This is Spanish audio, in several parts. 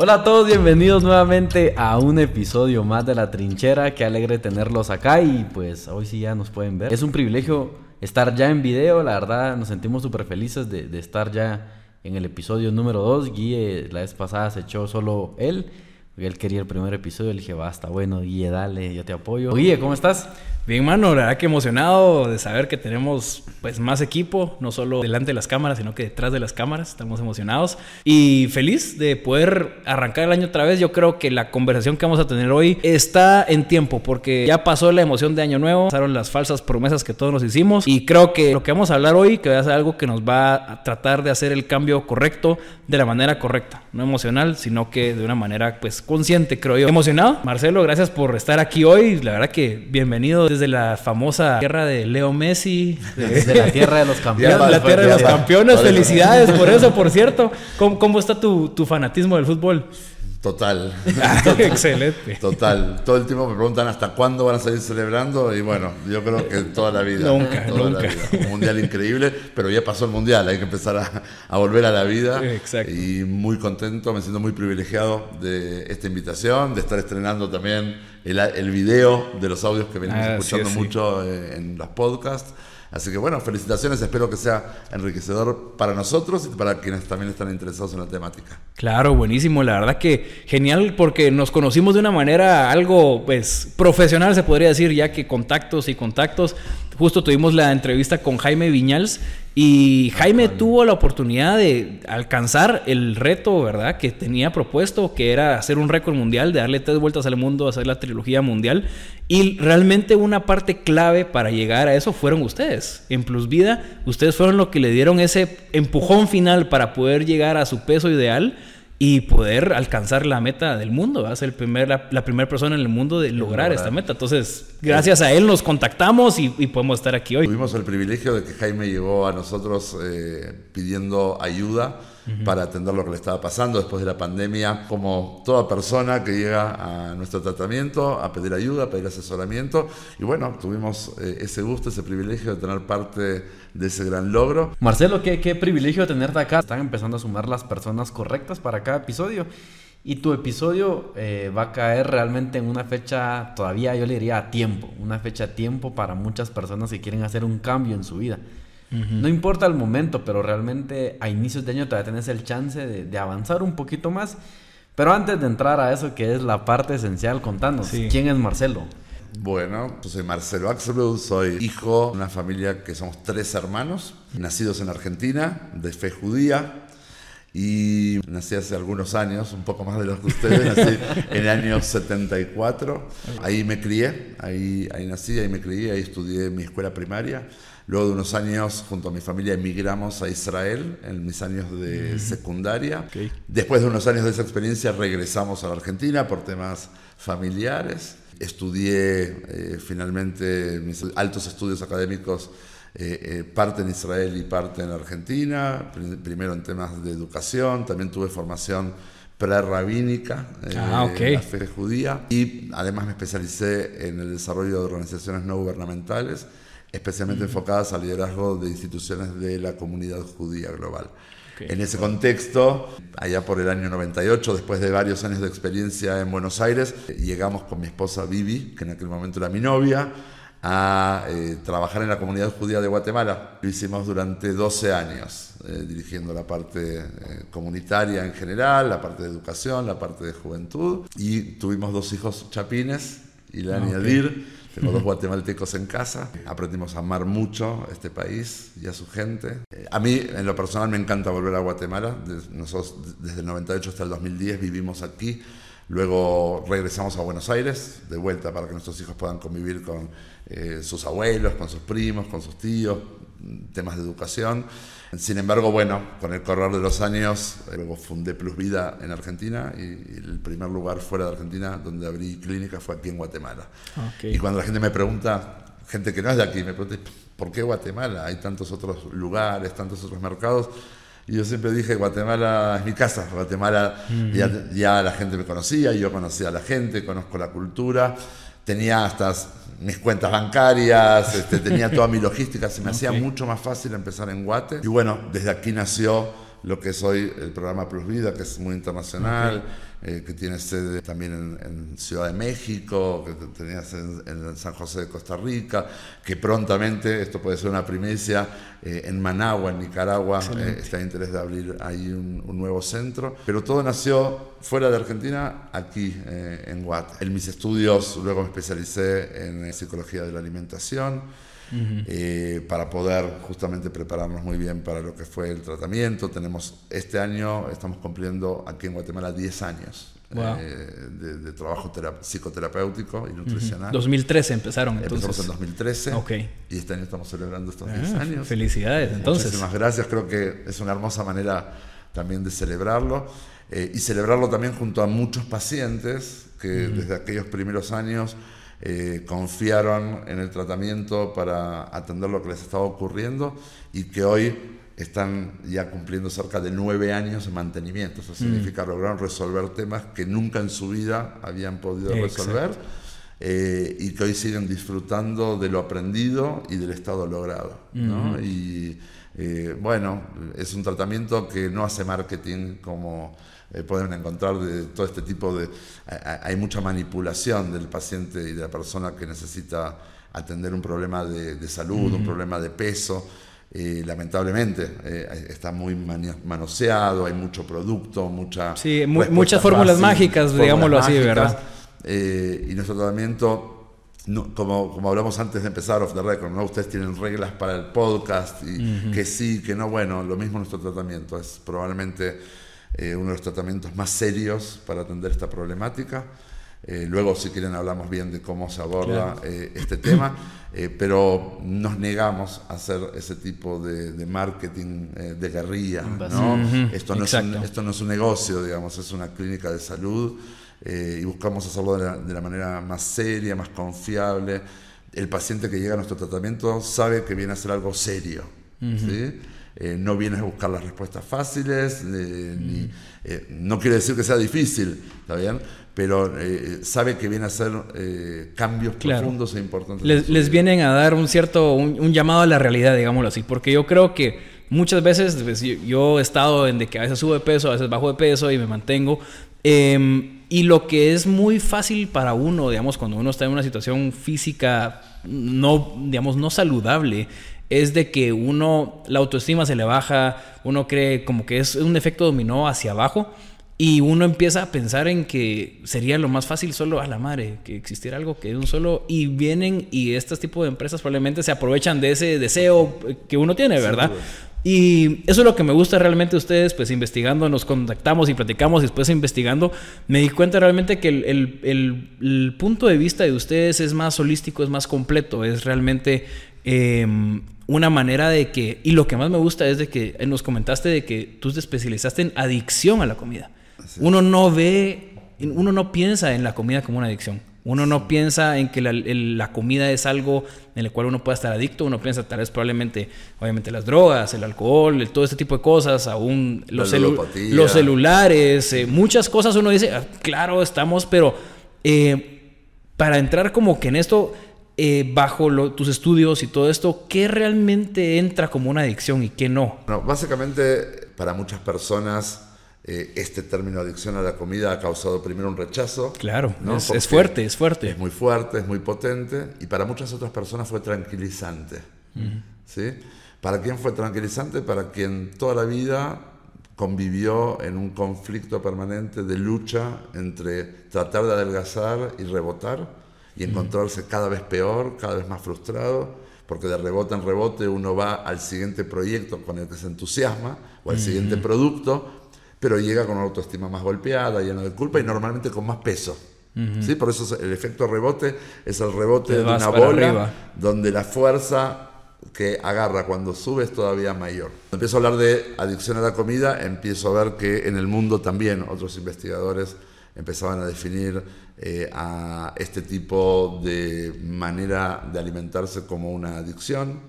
Hola a todos, bienvenidos nuevamente a un episodio más de La Trinchera. Qué alegre tenerlos acá y pues hoy sí ya nos pueden ver. Es un privilegio estar ya en video, la verdad nos sentimos súper felices de, estar ya en el episodio número 2. Guille la vez pasada se echó solo él, él quería el primer episodio, le dije basta, bueno Guille, dale, yo te apoyo. Guille, ¿cómo estás? Bien, mano, la verdad que emocionado de saber que tenemos pues más equipo, no solo delante de las cámaras, sino que detrás de las cámaras. Estamos emocionados y feliz de poder arrancar el año otra vez. Yo creo que la conversación que vamos a tener hoy está en tiempo porque ya pasó la emoción de Año Nuevo, pasaron las falsas promesas que todos nos hicimos y creo que lo que vamos a hablar hoy que va a ser algo que nos va a tratar de hacer el cambio correcto de la manera correcta, no emocional, sino que de una manera pues consciente, creo yo. Emocionado, Marcelo, gracias por estar aquí hoy. La verdad que bienvenido desde la famosa tierra de Leo Messi. Desde la tierra de los campeones. la tierra de los campeones. Felicidades por eso, por cierto. ¿Cómo, cómo está tu, tu, fanatismo del fútbol? Total. Excelente. Total. Todo el tiempo me preguntan hasta cuándo van a salir celebrando y bueno, yo creo que toda la vida. Nunca, toda nunca. La vida. Un mundial increíble, pero ya pasó el mundial, hay que empezar a, a volver a la vida. Exacto. Y muy contento, me siento muy privilegiado de esta invitación, de estar estrenando también el, el video de los audios que venimos Ah, escuchando sí, sí. mucho eh, en los podcasts. Así que bueno, felicitaciones, espero que sea enriquecedor para nosotros y para quienes también están interesados en la temática. Claro, buenísimo. La verdad que genial porque nos conocimos de una manera algo, pues, profesional se podría decir, ya que contactos y contactos. Justo tuvimos la entrevista con Jaime Viñals y Jaime tuvo la oportunidad de alcanzar el reto, ¿verdad? Que tenía propuesto, que era hacer un récord mundial, de darle tres vueltas al mundo, hacer la trilogía mundial. Y realmente una parte clave para llegar a eso fueron ustedes. En Plus Vida, ustedes fueron los que le dieron ese empujón final para poder llegar a su peso ideal y poder alcanzar la meta del mundo. Va a ser el primer, la, la primera persona en el mundo de lograr, lograr. esta meta. Entonces, gracias a él nos contactamos y, y podemos estar aquí hoy. Tuvimos el privilegio de que Jaime llegó a nosotros eh, pidiendo ayuda para atender lo que le estaba pasando después de la pandemia, como toda persona que llega a nuestro tratamiento a pedir ayuda, a pedir asesoramiento. Y bueno, tuvimos eh, ese gusto, ese privilegio de tener parte de ese gran logro. Marcelo, qué, qué privilegio tenerte acá. Están empezando a sumar las personas correctas para cada episodio. Y tu episodio eh, va a caer realmente en una fecha, todavía yo le diría a tiempo, una fecha a tiempo para muchas personas que quieren hacer un cambio en su vida. No importa el momento, pero realmente a inicios de año todavía tenés el chance de, de avanzar un poquito más. Pero antes de entrar a eso, que es la parte esencial, contanos, Sí. ¿quién es Marcelo? Bueno, yo soy Marcelo Axelrod, soy hijo de una familia que somos tres hermanos, nacidos en Argentina, de fe judía. Y nací hace algunos años, un poco más de los que ustedes, nací en el año 74. Ahí me crié, ahí, ahí nací, ahí me crié, ahí estudié mi escuela primaria. Luego de unos años, junto a mi familia, emigramos a Israel en mis años de secundaria. Ok. Después de unos años de esa experiencia, regresamos a la Argentina por temas familiares. Estudié eh, finalmente mis altos estudios académicos, eh, eh, parte en Israel y parte en Argentina, prim- primero en temas de educación, también tuve formación prerrabínica eh, Ah, ok. en la fe judía y además me especialicé en el desarrollo de organizaciones no gubernamentales, especialmente enfocadas al liderazgo de instituciones de la comunidad judía global. Ok. En ese contexto, allá por el año 98, después de varios años de experiencia en Buenos Aires, llegamos con mi esposa Vivi, que en aquel momento era mi novia, a eh, trabajar en la comunidad judía de Guatemala. Lo hicimos durante 12 años, eh, dirigiendo la parte eh, comunitaria en general, la parte de educación, la parte de juventud. Y tuvimos dos hijos chapines, Ilan y ok. Tengo dos guatemaltecos en casa. Aprendimos a amar mucho este país y a su gente. Eh, A mí, en lo personal, me encanta volver a Guatemala. Nosotros, desde el 98 hasta el 2010, vivimos aquí. Luego regresamos a Buenos Aires, de vuelta para que nuestros hijos puedan convivir con eh, sus abuelos, con sus primos, con sus tíos, mm, temas de educación. Sin embargo, bueno, con el correr de los años, eh, luego fundé Plus Vida en Argentina y, el primer lugar fuera de Argentina donde abrí clínica fue aquí en Guatemala. Y cuando la gente me pregunta, gente que no es de aquí, me pregunta, ¿por qué Guatemala? Hay tantos otros lugares, tantos otros mercados. Y yo siempre dije, Guatemala es mi casa, Guatemala ya, ya la gente me conocía, yo conocía a la gente, conozco la cultura, tenía hasta mis cuentas bancarias, este, tenía toda mi logística, se me hacía mucho más fácil empezar en Guate. Y bueno, desde aquí nació lo que es hoy el programa Plus Vida, que es muy internacional, eh, que tiene sede también en, Ciudad de México, que tenías en, San José de Costa Rica, que prontamente, esto puede ser una primicia, eh, en Managua, en Nicaragua, eh, está en interés de abrir ahí un, nuevo centro. Pero todo nació fuera de Argentina, aquí en Guat. En mis estudios luego me especialicé en psicología de la alimentación. Para poder justamente prepararnos muy bien para lo que fue el tratamiento. Tenemos este año, estamos cumpliendo aquí en Guatemala 10 años eh, de, trabajo psicoterapéutico y nutricional. 2013 empezaron entonces. Empezamos en 2013 okay. y este año estamos celebrando estos 10 ah, años. Felicidades, entonces. Muchísimas gracias, creo que es una hermosa manera también de celebrarlo eh, y celebrarlo también junto a muchos pacientes que desde aquellos primeros años eh, confiaron en el tratamiento para atender lo que les estaba ocurriendo y que hoy están ya cumpliendo cerca de nueve años en mantenimiento. Eso mm. significa lograr resolver temas que nunca en su vida habían podido resolver eh, y que hoy siguen disfrutando de lo aprendido y del estado logrado. Y eh, bueno, es un tratamiento que no hace marketing como eh, pueden encontrar de todo este tipo de... hay mucha manipulación del paciente y de la persona que necesita atender un problema de, salud, un problema de peso lamentablemente eh, está muy manoseado, hay mucho producto, mucha... Sí, muchas fórmulas mágicas, digámoslo así, ¿verdad? Eh, y nuestro tratamiento, como, como hablamos antes de empezar off the record, ¿no? ustedes tienen reglas para el podcast y que sí, que no, bueno, lo mismo nuestro tratamiento, es probablemente eh, uno de los tratamientos más serios para atender esta problemática. Eh, luego, si quieren, hablamos bien de cómo se aborda eh, este tema, eh, pero nos negamos a hacer ese tipo de, marketing de guerrilla. ¿no? esto, no es un, esto no es un negocio, digamos, es una clínica de salud y buscamos hacerlo de la, manera más seria, más confiable. El paciente que llega a nuestro tratamiento sabe que viene a hacer algo serio. No viene a buscar las respuestas fáciles, ni, no quiere decir que sea difícil, ¿está bien? pero eh, sabe que viene a hacer eh, cambios profundos e importantes. Les, vienen a dar un cierto, un, llamado a la realidad, digámoslo así, porque yo creo que muchas veces pues, yo, he estado en de que a veces sube peso, a veces bajo de peso y me mantengo. Em, y lo que es muy fácil para uno, digamos, cuando uno está en una situación física no, digamos, no saludable, es de que uno, la autoestima se le baja, uno cree como que es un efecto dominó hacia abajo y uno empieza a pensar en que sería lo más fácil solo a la madre, que existiera algo que un solo. Y vienen y estos tipos de empresas probablemente se aprovechan de ese deseo que uno tiene, ¿verdad? Y eso es lo que me gusta realmente de ustedes, pues investigando, nos contactamos y platicamos y después investigando, me di cuenta realmente que el, punto de vista de ustedes es más holístico, es más completo, es realmente em, una manera de que, y lo que más me gusta es de que nos comentaste de que tú te especializaste en adicción a la comida. Uno no ve, uno no piensa en la comida como una adicción. Uno no piensa en que la, comida es algo en el cual uno puede estar adicto. Uno piensa tal vez probablemente, obviamente, las drogas, el alcohol, todo este tipo de cosas, aún los, los celulares, eh, muchas cosas. Uno dice, ah, claro, estamos, pero eh, para entrar como que en esto, eh, bajo tus estudios y todo esto, ¿qué realmente entra como una adicción y qué no? No, básicamente para muchas personas eh, este término adicción a la comida ha causado primero un rechazo. Claro, es, fuerte, es fuerte. Es muy fuerte, es muy potente y para muchas otras personas fue tranquilizante. ¿sí? ¿Para quién fue tranquilizante? Para quien toda la vida convivió en un conflicto permanente de lucha entre tratar de adelgazar y rebotar y encontrarse cada vez peor, cada vez más frustrado, porque de rebote en rebote uno va al siguiente proyecto con el que se entusiasma o al siguiente producto pero llega con una autoestima más golpeada, lleno de culpa y normalmente con más peso. ¿sí? Por eso el efecto rebote es el rebote de una bola donde la fuerza que agarra cuando sube es todavía mayor. Cuando empiezo a hablar de adicción a la comida, empiezo a ver que en el mundo también otros investigadores empezaban a definir eh, a este tipo de manera de alimentarse como una adicción.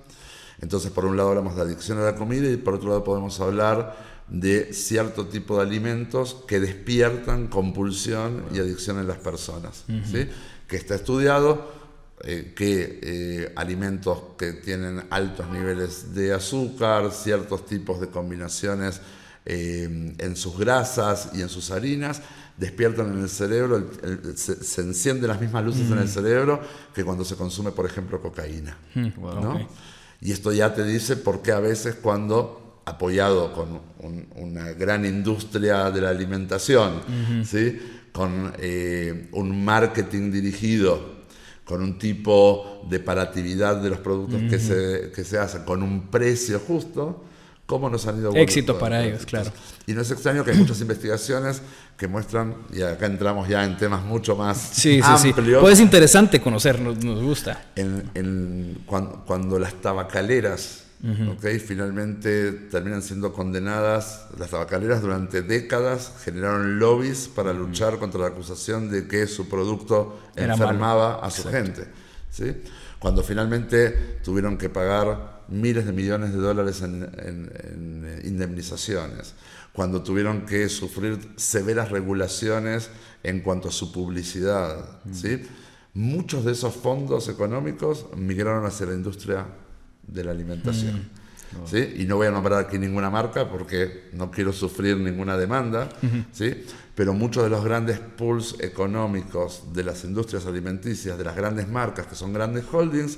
Entonces, por un lado hablamos de adicción a la comida y por otro lado podemos hablar de cierto tipo de alimentos que despiertan compulsión y adicción en las personas. ¿sí? Que está estudiado eh, que eh, alimentos que tienen altos niveles de azúcar, ciertos tipos de combinaciones eh, en sus grasas y en sus harinas, despiertan en el cerebro, se, encienden las mismas luces en el cerebro que cuando se consume, por ejemplo, cocaína. ¿no? Y esto ya te dice por qué a veces cuando apoyado con una gran industria de la alimentación, ¿sí? con eh, un marketing dirigido, con un tipo de paratividad de los productos que, se, que se hacen, con un precio justo, cómo nos han ido Éxito para ellos, claro. Y no es extraño que hay muchas investigaciones que muestran, y acá entramos ya en temas mucho más sí, sí, Sí. Pues es interesante conocer, nos, gusta. En, cuando, las tabacaleras, finalmente terminan siendo condenadas, las tabacaleras durante décadas generaron lobbies para luchar contra la acusación de que su producto enfermaba a su gente. ¿sí? Cuando finalmente tuvieron que pagar miles de millones de dólares en, indemnizaciones, cuando tuvieron que sufrir severas regulaciones en cuanto a su publicidad. Mm. ¿sí? Muchos de esos fondos económicos migraron hacia la industria de la alimentación. Mm. ¿Sí? Y no voy a nombrar aquí ninguna marca porque no quiero sufrir ninguna demanda, ¿sí? pero muchos de los grandes pools económicos de las industrias alimenticias, de las grandes marcas que son grandes holdings,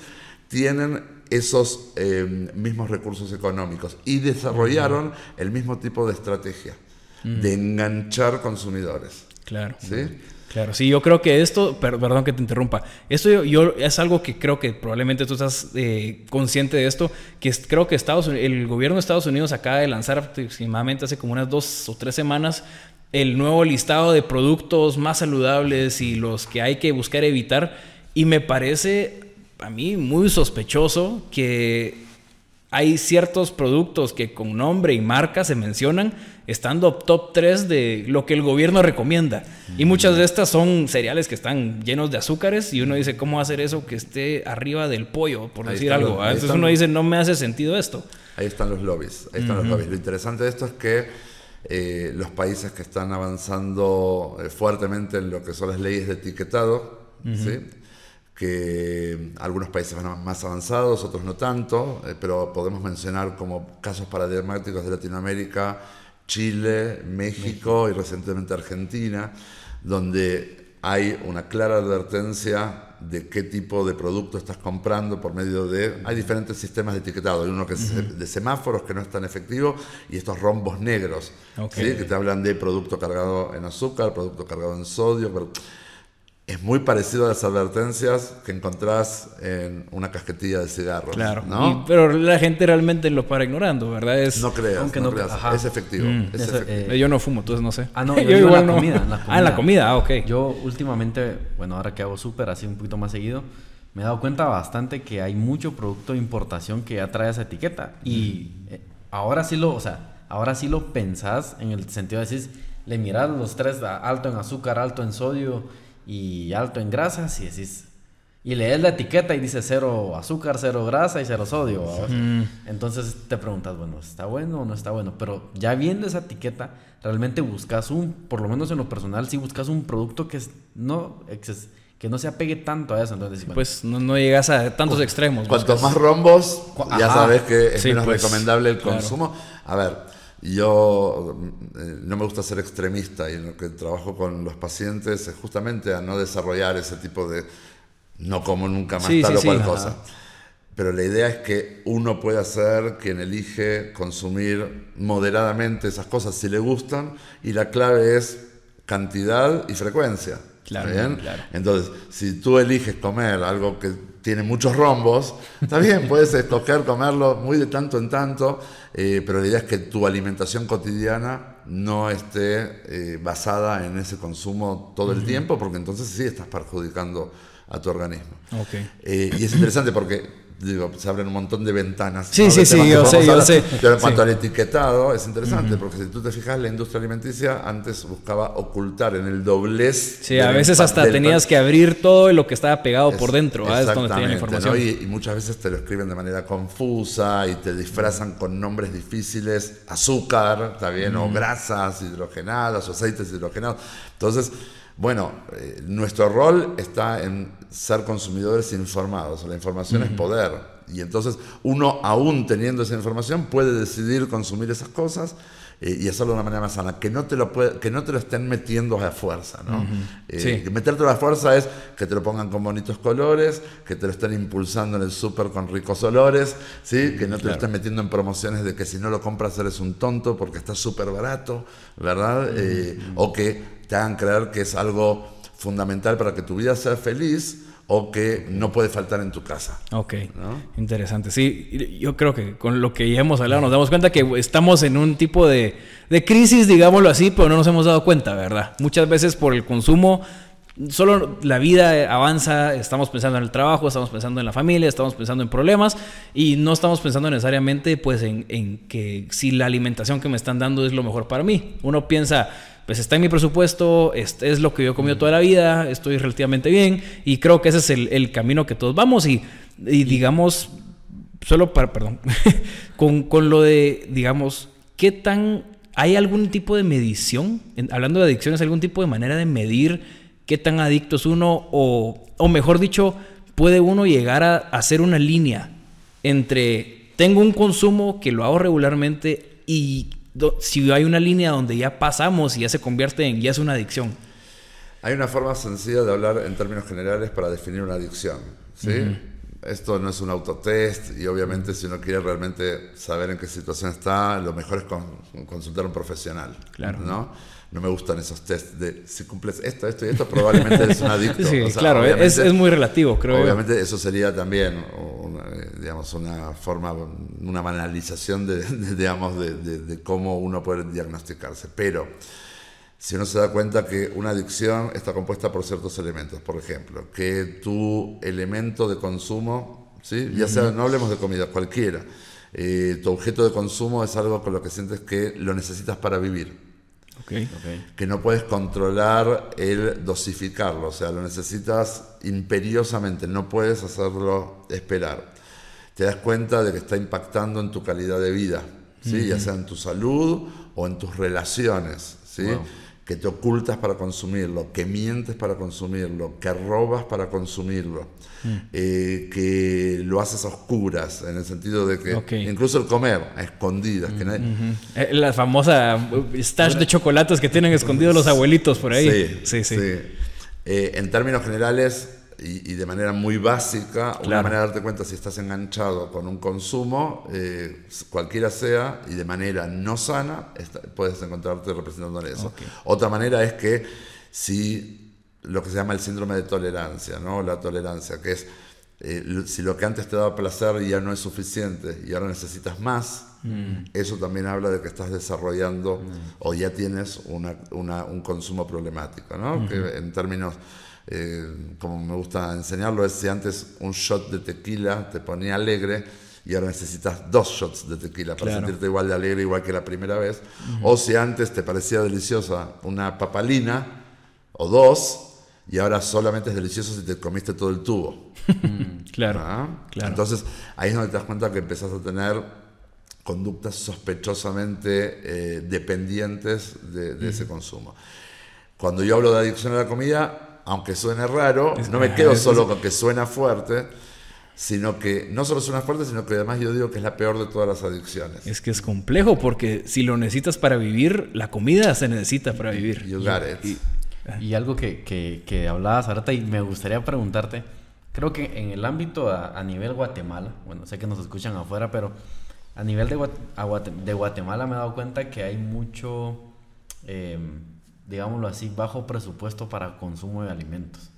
tienen esos eh, mismos recursos económicos y desarrollaron el mismo tipo de estrategia de enganchar consumidores. Claro. ¿Sí? Claro, sí, yo creo que esto, perdón que te interrumpa, esto yo, es algo que creo que probablemente tú estás eh, consciente de esto, que creo que Estados el gobierno de Estados Unidos acaba de lanzar aproximadamente hace como unas dos o tres semanas el nuevo listado de productos más saludables y los que hay que buscar evitar y me parece a mí muy sospechoso que hay ciertos productos que con nombre y marca se mencionan estando top 3 de lo que el gobierno recomienda. Y muchas de estas son cereales que están llenos de azúcares y uno dice, ¿cómo hacer eso que esté arriba del pollo, por decir algo? Entonces uno dice, no me hace sentido esto. Ahí están los lobbies, ahí están los lobbies. Lo interesante de esto es que eh, los países que están avanzando eh, fuertemente en lo que son las leyes de etiquetado, ¿sí? Que algunos países van más avanzados, otros no tanto, eh, pero podemos mencionar como casos paradigmáticos de Latinoamérica, Chile, México, y recientemente Argentina, donde hay una clara advertencia de qué tipo de producto estás comprando por medio de... Hay diferentes sistemas de etiquetado. Hay uno que es de semáforos que no es tan efectivo y estos rombos negros, que te hablan de producto cargado en azúcar, producto cargado en sodio es muy parecido a las advertencias que encontrás en una casquetilla de cigarros. Claro, ¿no? pero la gente realmente lo para ignorando, ¿verdad? Es, no creas, aunque no, creas. Es efectivo. Mm, eh, yo no fumo, entonces no sé. Ah, no, yo, igual en la, comida, en la, Ah, en la comida, ah, ok. Yo últimamente, bueno, ahora que hago súper así un poquito más seguido, me he dado cuenta bastante que hay mucho producto de importación que ya trae esa etiqueta. Y eh, ahora sí lo, o sea, ahora sí lo pensás en el sentido de decir, le miras los tres, alto en azúcar, alto en sodio y alto en grasas y decís... Y lees la etiqueta y dice cero azúcar, cero grasa y cero sodio. Entonces te preguntas, bueno, ¿está bueno o no está bueno? Pero ya viendo esa etiqueta, realmente buscas un, por lo menos en lo personal, si buscas un producto que no, que no se apegue tanto a eso. Entonces, pues no, llegas a tantos extremos. Cuanto más rombos, ya sabes que es menos pues, recomendable el consumo. A ver, yo eh, no me gusta ser extremista y en lo que trabajo con los pacientes es justamente a no desarrollar ese tipo de no como nunca más tal o cual cosa. Pero la idea es que uno pueda ser quien elige consumir moderadamente esas cosas si le gustan y la clave es cantidad y frecuencia. Claro, claro. Entonces, si tú eliges comer algo que tiene muchos rombos, está bien, puedes escoger comerlo muy de tanto en tanto, eh, pero la idea es que tu alimentación cotidiana no esté eh, basada en ese consumo todo el tiempo, porque entonces sí estás perjudicando a tu organismo. Okay. Eh, y es interesante porque digo, se abren un montón de ventanas. Sí, sí, sí, yo sé, yo sé. Pero en cuanto al etiquetado, es interesante, porque si tú te fijas, la industria alimenticia antes buscaba ocultar en el doblez. Sí, a veces hasta tenías que abrir todo lo que estaba pegado por dentro, ¿ah? es donde la información. Y, muchas veces te lo escriben de manera confusa y te disfrazan con nombres difíciles, azúcar, está bien, o grasas hidrogenadas, o aceites hidrogenados. Entonces, bueno, eh, nuestro rol está en ser consumidores informados. La información es poder Y entonces uno, aún teniendo esa información, puede decidir consumir esas cosas eh, y hacerlo de una manera más sana. Que no te lo, que no te lo estén metiendo a fuerza, ¿no? Eh, meterte a la fuerza es que te lo pongan con bonitos colores, que te lo estén impulsando en el súper con ricos olores, ¿sí? Que no te lo estén metiendo en promociones de que si no lo compras eres un tonto porque está súper barato, ¿verdad? Eh, o que te hagan creer que es algo fundamental para que tu vida sea feliz o que no puede faltar en tu casa. Ok, interesante. Sí, yo creo que con lo que ya hemos hablado nos damos cuenta que estamos en un tipo de, de crisis, digámoslo así, pero no nos hemos dado cuenta, ¿verdad? Muchas veces por el consumo solo la vida avanza, estamos pensando en el trabajo, estamos pensando en la familia, estamos pensando en problemas y no estamos pensando necesariamente pues en, en, que si la alimentación que me están dando es lo mejor para mí. Uno piensa, pues está en mi presupuesto, es, es lo que yo he comido toda la vida, estoy relativamente bien y creo que ese es el, el camino que todos vamos y, y digamos, solo para, perdón, con, con, lo de, digamos, ¿qué tan, hay algún tipo de medición, hablando de adicciones, algún tipo de manera de medir qué tan adicto es uno o, o mejor dicho, puede uno llegar a hacer una línea entre tengo un consumo que lo hago regularmente y si hay una línea donde ya pasamos y ya se convierte en, ya es una adicción. Hay una forma sencilla de hablar en términos generales para definir una adicción. ¿sí? Esto no es un autotest y obviamente si uno quiere realmente saber en qué situación está, lo mejor es consultar a un profesional. Claro. ¿no? No me gustan esos test de si cumples esto, esto y esto, probablemente eres un adicto. Sí, claro, es, es, muy relativo, creo. Obviamente eso sería también, una, digamos, una forma, una banalización de, digamos, de, de, cómo uno puede diagnosticarse. Pero si uno se da cuenta que una adicción está compuesta por ciertos elementos, por ejemplo, que tu elemento de consumo, ¿sí? ya sea, no hablemos de comida, cualquiera, eh, tu objeto de consumo es algo con lo que sientes que lo necesitas para vivir que no puedes controlar el dosificarlo, o sea, lo necesitas imperiosamente, no puedes hacerlo esperar. Te das cuenta de que está impactando en tu calidad de vida, ¿sí? ya sea en tu salud o en tus relaciones. ¿sí? Que te ocultas para consumirlo, que mientes para consumirlo, que robas para consumirlo, mm. eh, que lo haces a oscuras, en el sentido de que incluso el comer a escondidas. que eh, La famosa stash de chocolates que tienen escondidos los abuelitos por ahí. Sí, sí. sí. Eh, en términos generales, y, de manera muy básica, una manera de darte cuenta si estás enganchado con un consumo, eh, cualquiera sea, y de manera no sana, puedes encontrarte representando en eso. Otra manera es que si lo que se llama el síndrome de tolerancia, ¿no? la tolerancia, que es eh, si lo que antes te daba placer ya no es suficiente y ahora necesitas más, mm. eso también habla de que estás desarrollando mm. o ya tienes una, un consumo problemático, ¿no? que en términos eh, como me gusta enseñarlo, es si antes un shot de tequila te ponía alegre y ahora necesitas dos shots de tequila para sentirte igual de alegre, igual que la primera vez. O si antes te parecía deliciosa una papalina o dos y ahora solamente es delicioso si te comiste todo el tubo. claro, ¿Ah? claro. Entonces ahí es donde te das cuenta que empezás a tener conductas sospechosamente eh, dependientes de, ese consumo. Cuando yo hablo de adicción a la comida, aunque suene raro, no me quedo solo con que suena fuerte, sino que no solo suena fuerte, sino que además yo digo que es la peor de todas las adicciones. Es que es complejo porque si lo necesitas para vivir, la comida se necesita para vivir. You got it. Y, algo que, que, que, hablabas ahorita y me gustaría preguntarte, creo que en el ámbito a, nivel Guatemala, bueno, sé que nos escuchan afuera, pero a nivel de, de Guatemala me he dado cuenta que hay mucho... Eh, digámoslo así, bajo presupuesto para consumo de alimentos.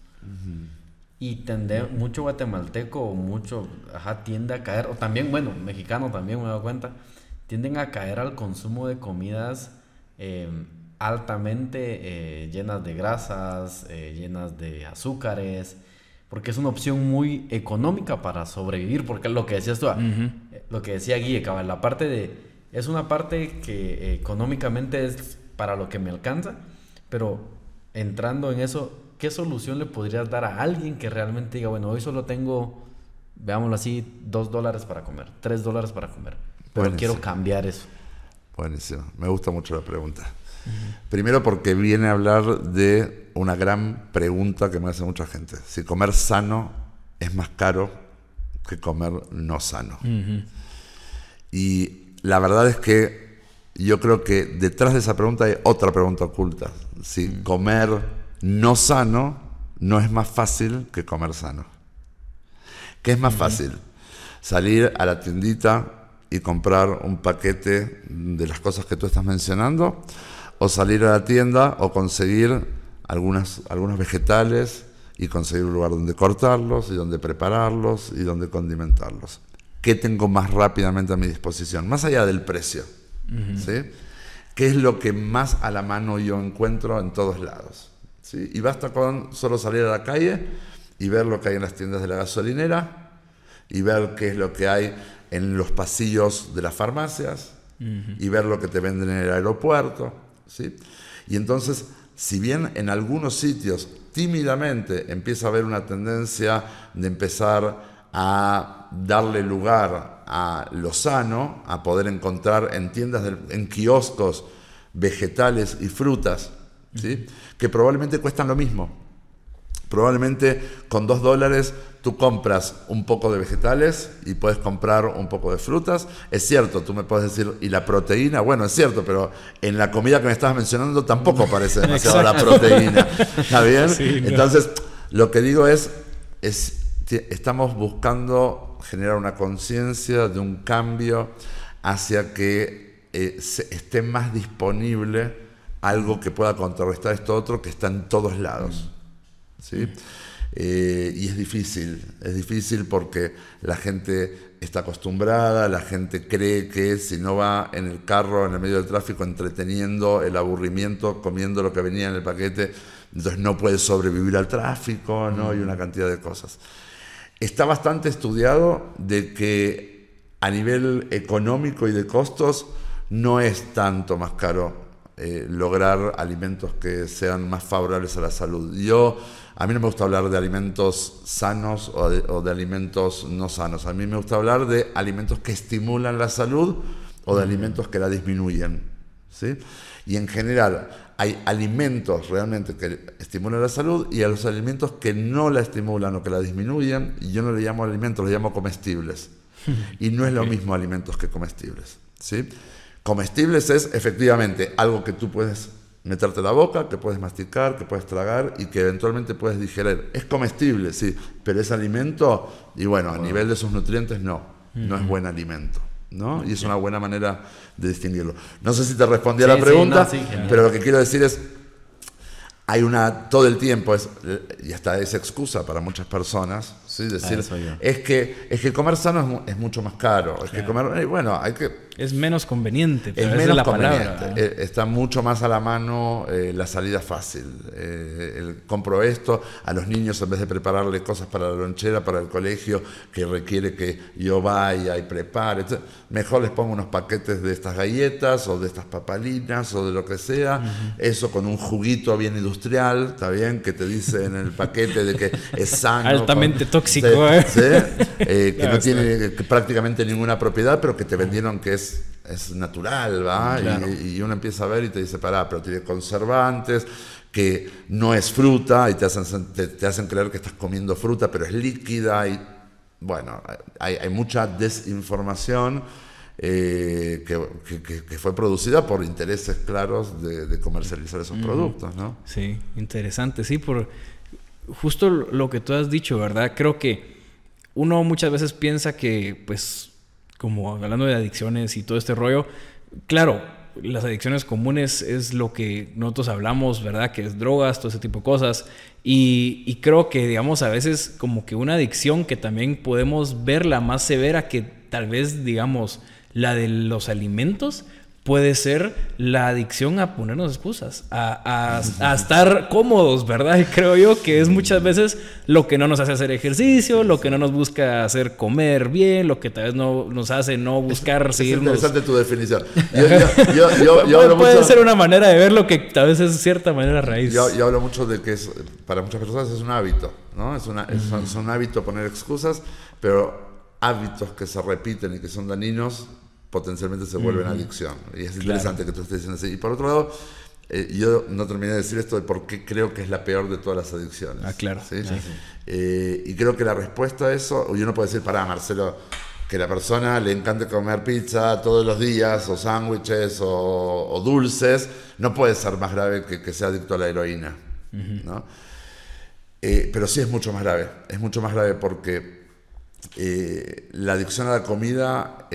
Y tende, mucho guatemalteco o mucho, ajá, tiende a caer, o también, bueno, mexicano también me he dado cuenta, tienden a caer al consumo de comidas eh, altamente eh, llenas de grasas, eh, llenas de azúcares, porque es una opción muy económica para sobrevivir, porque lo que decías tú, lo que decía Guille, la parte de, es una parte que económicamente es para lo que me alcanza, pero entrando en eso, ¿qué solución le podrías dar a alguien que realmente diga, bueno, hoy solo tengo, veámoslo así, dos dólares para comer, tres dólares para comer, pero quiero cambiar eso? Buenísimo, me gusta mucho la pregunta. Primero porque viene a hablar de una gran pregunta que me hace mucha gente. Si comer sano es más caro que comer no sano. Y la verdad es que yo creo que detrás de esa pregunta hay otra pregunta oculta. Si comer no sano no es más fácil que comer sano. ¿Qué es más fácil? Salir a la tiendita y comprar un paquete de las cosas que tú estás mencionando, o salir a la tienda o conseguir algunas, algunos vegetales y conseguir un lugar donde cortarlos y donde prepararlos y donde condimentarlos. ¿Qué tengo más rápidamente a mi disposición? Más allá del precio. ¿Sí? ¿Qué es lo que más a la mano yo encuentro en todos lados? ¿sí? Y basta con solo salir a la calle y ver lo que hay en las tiendas de la gasolinera y ver qué es lo que hay en los pasillos de las farmacias y ver lo que te venden en el aeropuerto. ¿sí? Y entonces, si bien en algunos sitios tímidamente empieza a haber una tendencia de empezar a darle lugar a lo sano, a poder encontrar en tiendas, en kioscos, vegetales y frutas, ¿sí? que probablemente cuestan lo mismo. Probablemente con dos dólares tú compras un poco de vegetales y puedes comprar un poco de frutas. Es cierto, tú me puedes decir, ¿y la proteína? Bueno, es cierto, pero en la comida que me estabas mencionando tampoco aparece demasiado la proteína. ¿Está bien? Entonces, lo que digo es, es, estamos buscando generar una conciencia de un cambio hacia que eh, esté más disponible algo que pueda contrarrestar esto otro que está en todos lados. ¿sí? Eh, y es difícil, es difícil porque la gente está acostumbrada, la gente cree que si no va en el carro, en el medio del tráfico, entreteniendo el aburrimiento, comiendo lo que venía en el paquete, entonces no puede sobrevivir al tráfico, ¿no? Y una cantidad de cosas. Está bastante estudiado de que a nivel económico y de costos no es tanto más caro eh, lograr alimentos que sean más favorables a la salud. Yo a mí no me gusta hablar de alimentos sanos o de, alimentos no sanos. A mí me gusta hablar de alimentos que estimulan la salud o de alimentos que la disminuyen. ¿sí? Y en general hay alimentos realmente que estimulan la salud y a los alimentos que no la estimulan o que la disminuyen, y yo no le llamo alimentos, le llamo comestibles. Y no es lo mismo alimentos que comestibles. ¿sí? Comestibles es efectivamente algo que tú puedes meterte la boca, que puedes masticar, que puedes tragar y que eventualmente puedes digerir. Es comestible, sí, pero es alimento y bueno, a nivel de sus nutrientes no, no es buen alimento. ¿No? Y es una buena manera de distinguirlo. No sé si te respondí a la pregunta, pero lo que quiero decir es, hay una, todo el tiempo, es, y hasta es excusa para muchas personas, ¿sí? decir, es que, es que comer sano es, mucho más caro, es que comer, eh, bueno, hay que es menos conveniente. es menos la conveniente. Eh, está mucho más a la mano eh, la salida fácil. Eh, compro esto a los niños en vez de prepararle cosas para la lonchera, para el colegio, que requiere que yo vaya y prepare. Mejor les pongo unos paquetes de estas galletas o de estas papalinas o de lo que sea. Eso con un juguito bien industrial, ¿está bien? Que te dice en el paquete de que es sano. Altamente tóxico, que no tiene prácticamente ninguna propiedad, pero que te vendieron que es es, natural, ¿va? Y, uno empieza a ver y te dice, pará, pero tiene conservantes, que no es fruta y te hacen, te, hacen creer que estás comiendo fruta, pero es líquida y bueno, hay, hay mucha desinformación eh, que, fue producida por intereses claros de, comercializar esos productos, ¿no? Sí, interesante, sí, por justo lo que tú has dicho, ¿verdad? Creo que uno muchas veces piensa que pues como hablando de adicciones y todo este rollo, claro, las adicciones comunes es lo que nosotros hablamos, ¿verdad? Que es drogas, todo ese tipo de cosas. Y, creo que, digamos, a veces como que una adicción que también podemos verla más severa que tal vez, digamos, la de los alimentos, puede ser la adicción a ponernos excusas, a, estar cómodos, ¿verdad? Y creo yo que es muchas veces lo que no nos hace hacer ejercicio, lo que no nos busca hacer comer bien, lo que tal vez no nos hace no buscar es, seguirnos. Es interesante tu definición. puede, ser una manera de verlo que tal vez es cierta manera raíz. Yo, hablo mucho de que es, para muchas personas es un hábito, ¿no? Es, una, es un hábito poner excusas, pero hábitos que se repiten y que son dañinos potencialmente se vuelven adicción. Y es interesante que tú estés diciendo así. Y por otro lado, eh, yo no terminé de decir esto de por qué creo que es la peor de todas las adicciones. Ah, claro. ¿sí? Eh, y creo que la respuesta a eso, y uno puede decir, pará, Marcelo, que la persona le encante comer pizza todos los días, o sándwiches, o, dulces, no puede ser más grave que que sea adicto a la heroína. ¿no? Eh, pero sí es mucho más grave. Es mucho más grave porque eh, la adicción a la comida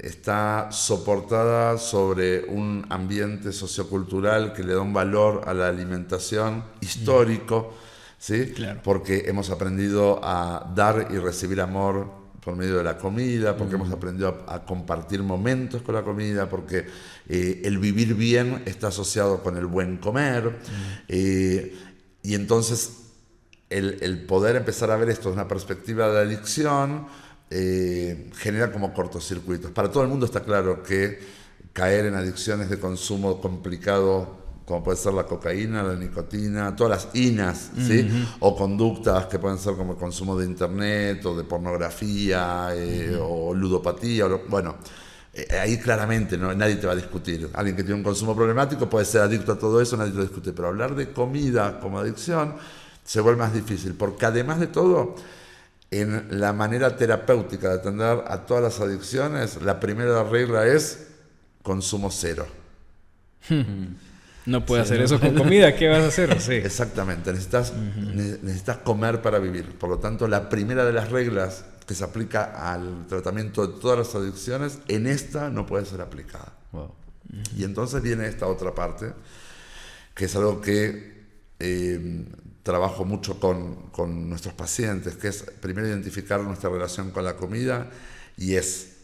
está soportada sobre un ambiente sociocultural que le da un valor a la alimentación histórico, ¿sí? porque hemos aprendido a dar y recibir amor por medio de la comida, porque hemos aprendido a, compartir momentos con la comida, porque eh, el vivir bien está asociado con el buen comer, eh, y entonces el, poder empezar a ver esto desde una perspectiva de adicción eh, genera como cortocircuitos. Para todo el mundo está claro que caer en adicciones de consumo complicado como puede ser la cocaína, la nicotina, todas las inas, ¿sí? O conductas que pueden ser como el consumo de internet o de pornografía eh, o ludopatía, bueno, eh, ahí claramente ¿no? nadie te va a discutir. Alguien que tiene un consumo problemático puede ser adicto a todo eso, nadie lo discute, pero hablar de comida como adicción se vuelve más difícil, porque además de todo, en la manera terapéutica de atender a todas las adicciones, la primera regla es consumo cero. No puedes hacer eso con comida, ¿qué vas a hacer? Sí. Exactamente, necesitas, necesitas comer para vivir. Por lo tanto, la primera de las reglas que se aplica al tratamiento de todas las adicciones, en esta no puede ser aplicada. Y entonces viene esta otra parte, que es algo que eh, trabajo mucho con, con nuestros pacientes, que es primero identificar nuestra relación con la comida y es,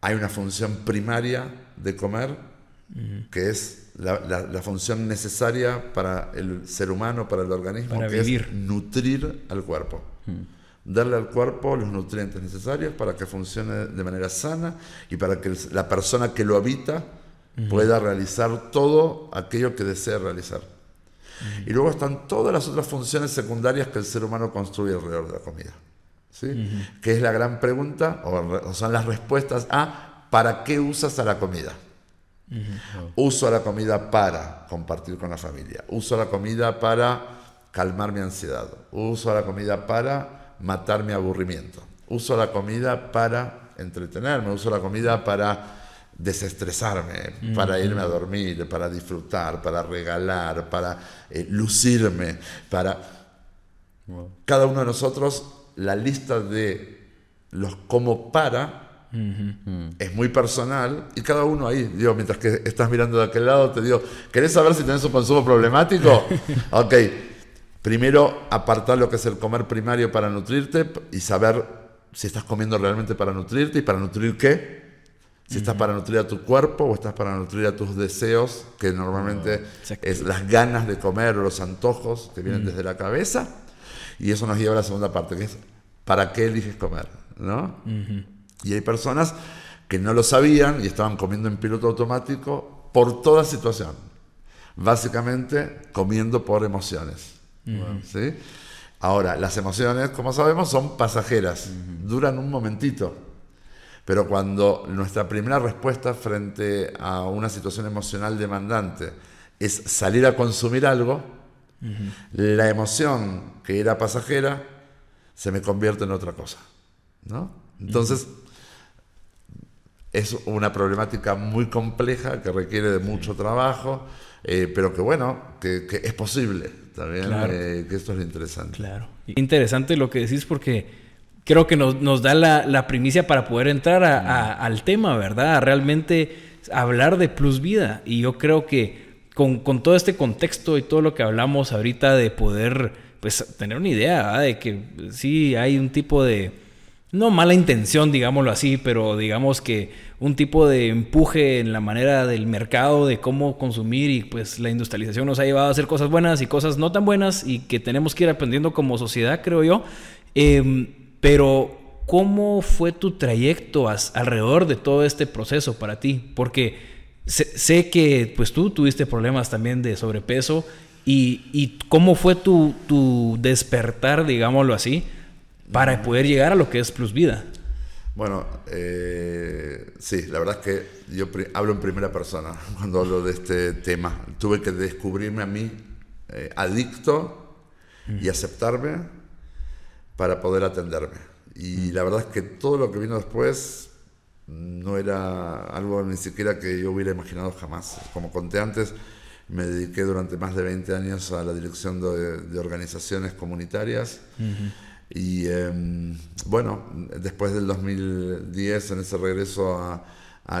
hay una función primaria de comer, que es la, función necesaria para el ser humano, para el organismo, que es nutrir al cuerpo. Hmm. Darle al cuerpo los nutrientes necesarios para que funcione de manera sana y para que la persona que lo habita pueda realizar todo aquello que desea realizar. Y luego están todas las otras funciones secundarias que el ser humano construye alrededor de la comida. ¿sí? Que es la gran pregunta, o son las respuestas a ¿para qué usas a la comida? Uso la comida para compartir con la familia. Uso la comida para calmar mi ansiedad. Uso la comida para matar mi aburrimiento. Uso la comida para entretenerme. Uso la comida para desestresarme, para irme a dormir, para disfrutar, para regalar, para eh, lucirme, para... Cada uno de nosotros, la lista de los como para es muy personal y cada uno ahí, digo, mientras que estás mirando de aquel lado, te digo, ¿querés saber si tenés un consumo problemático? ok, primero apartar lo que es el comer primario para nutrirte y saber si estás comiendo realmente para nutrirte y para nutrir qué. Si estás para nutrir a tu cuerpo o estás para nutrir a tus deseos, que normalmente es las ganas de comer o los antojos que vienen desde la cabeza. Y eso nos lleva a la segunda parte, que es ¿para qué eliges comer? ¿no? Y hay personas que no lo sabían y estaban comiendo en piloto automático por toda situación. Básicamente comiendo por emociones. ¿sí? Ahora, las emociones, como sabemos, son pasajeras, duran un momentito. Pero cuando nuestra primera respuesta frente a una situación emocional demandante es salir a consumir algo, la emoción que era pasajera se me convierte en otra cosa. ¿no? Entonces, es una problemática muy compleja que requiere de mucho trabajo, eh, pero que bueno, que, es posible también, eh, que esto es lo interesante. Claro. Interesante lo que decís porque creo que nos, da la, primicia para poder entrar al tema, ¿verdad? A realmente hablar de plus vida. Y yo creo que con, todo este contexto y todo lo que hablamos ahorita de poder, pues, tener una idea de que sí hay un tipo de no mala intención, digámoslo así, pero digamos que un tipo de empuje en la manera del mercado, de cómo consumir y pues la industrialización nos ha llevado a hacer cosas buenas y cosas no tan buenas y que tenemos que ir aprendiendo como sociedad, creo yo. Em, pero, ¿cómo fue tu trayecto alrededor de todo este proceso para ti? Porque sé, que pues tú tuviste problemas también de sobrepeso y, cómo fue tu, tu despertar, digámoslo así para poder llegar a lo que es Plus Vida. Bueno, eh, sí, la verdad es que yo hablo en primera persona cuando hablo de este tema. Tuve que descubrirme a mí eh, adicto y aceptarme para poder atenderme. Y la verdad es que todo lo que vino después no era algo ni siquiera que yo hubiera imaginado jamás. Como conté antes, me dediqué durante más de 20 años a la dirección de, organizaciones comunitarias. Y em, bueno, después del 2010, en ese regreso a,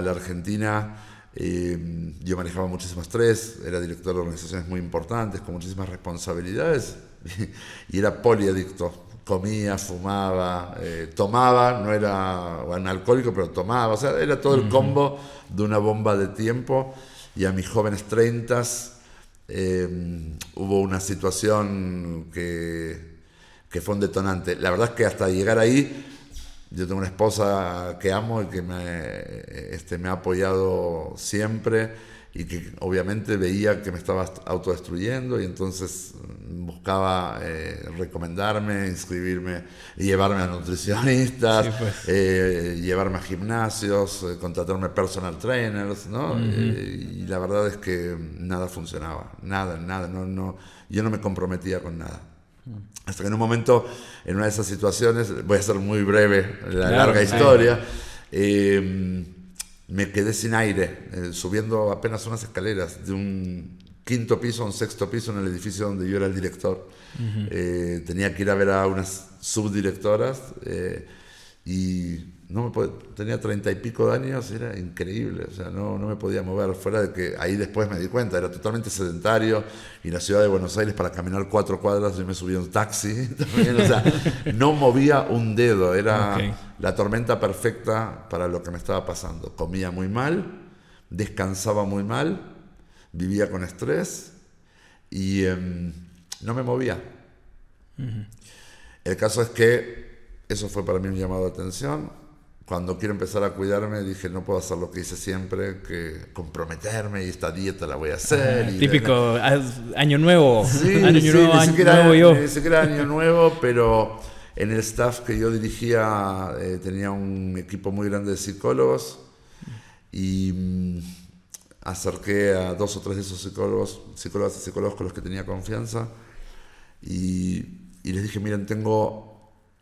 la Argentina, em, yo manejaba muchísimo estrés, era director de organizaciones muy importantes, con muchísimas responsabilidades, y era poliadicto. Comía, fumaba, eh, tomaba, no era un alcohólico, pero tomaba, o sea, era todo el combo de una bomba de tiempo. Y a mis jóvenes 30 em, hubo una situación que que fue un detonante. La verdad es que hasta llegar ahí, yo tengo una esposa que amo y que me, este, me ha apoyado siempre y que obviamente veía que me estaba autodestruyendo y entonces buscaba eh, recomendarme, inscribirme llevarme a nutricionistas, pues. eh, llevarme a gimnasios, eh, contratarme personal trainers, ¿no? y la verdad es que nada funcionaba, nada, nada, no, no, yo no me comprometía con nada. Hasta que en un momento, en una de esas situaciones, voy a ser muy breve, la larga historia, me quedé sin aire, eh, subiendo apenas unas escaleras de un quinto piso a un sexto piso en el edificio donde yo era el director. Eh, tenía que ir a ver a unas subdirectoras y no me tenía treinta y pico de años, era increíble, o sea, no, no me podía mover, fuera de que ahí después me di cuenta, era totalmente sedentario, y la ciudad de Buenos Aires para caminar cuatro cuadras yo me subía un taxi, también, o sea, no movía un dedo, era la tormenta perfecta para lo que me estaba pasando. Comía muy mal, descansaba muy mal, vivía con estrés y em, no me movía. El caso es que eso fue para mí un llamado de atención cuando quiero empezar a cuidarme dije no puedo hacer lo que hice siempre que comprometerme y esta dieta la voy a hacer ah, típico año nuevo sí, año nuevo, ni, siquiera, nuevo yo. ni siquiera año nuevo pero en el staff que yo dirigía eh, tenía un equipo muy grande de psicólogos y mm, acerqué a dos o tres de esos psicólogos psicólogas y psicólogos con los que tenía confianza y, y les dije miren tengo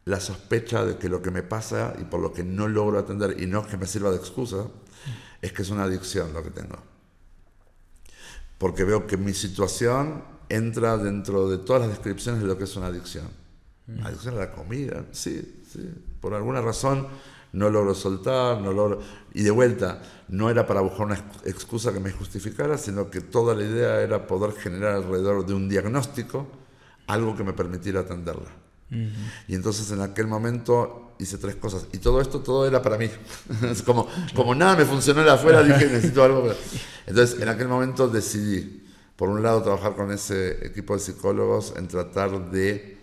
la sospecha de que lo que me pasa y por lo que no logro atender, y no es que me sirva de excusa, es que es una adicción lo que tengo. Porque veo que mi situación entra dentro de todas las descripciones de lo que es una adicción. Mm. Adicción a la comida, sí, sí. Por alguna razón no logro soltar, no logro... Y de vuelta, no era para buscar una excusa que me justificara, sino que toda la idea era poder generar alrededor de un diagnóstico algo que me permitiera atenderla. Y entonces en aquel momento hice tres cosas. Y todo esto, todo era para mí. es como, como nada me funcionó de afuera, dije, necesito algo. Entonces en aquel momento decidí, por un lado, trabajar con ese equipo de psicólogos en tratar de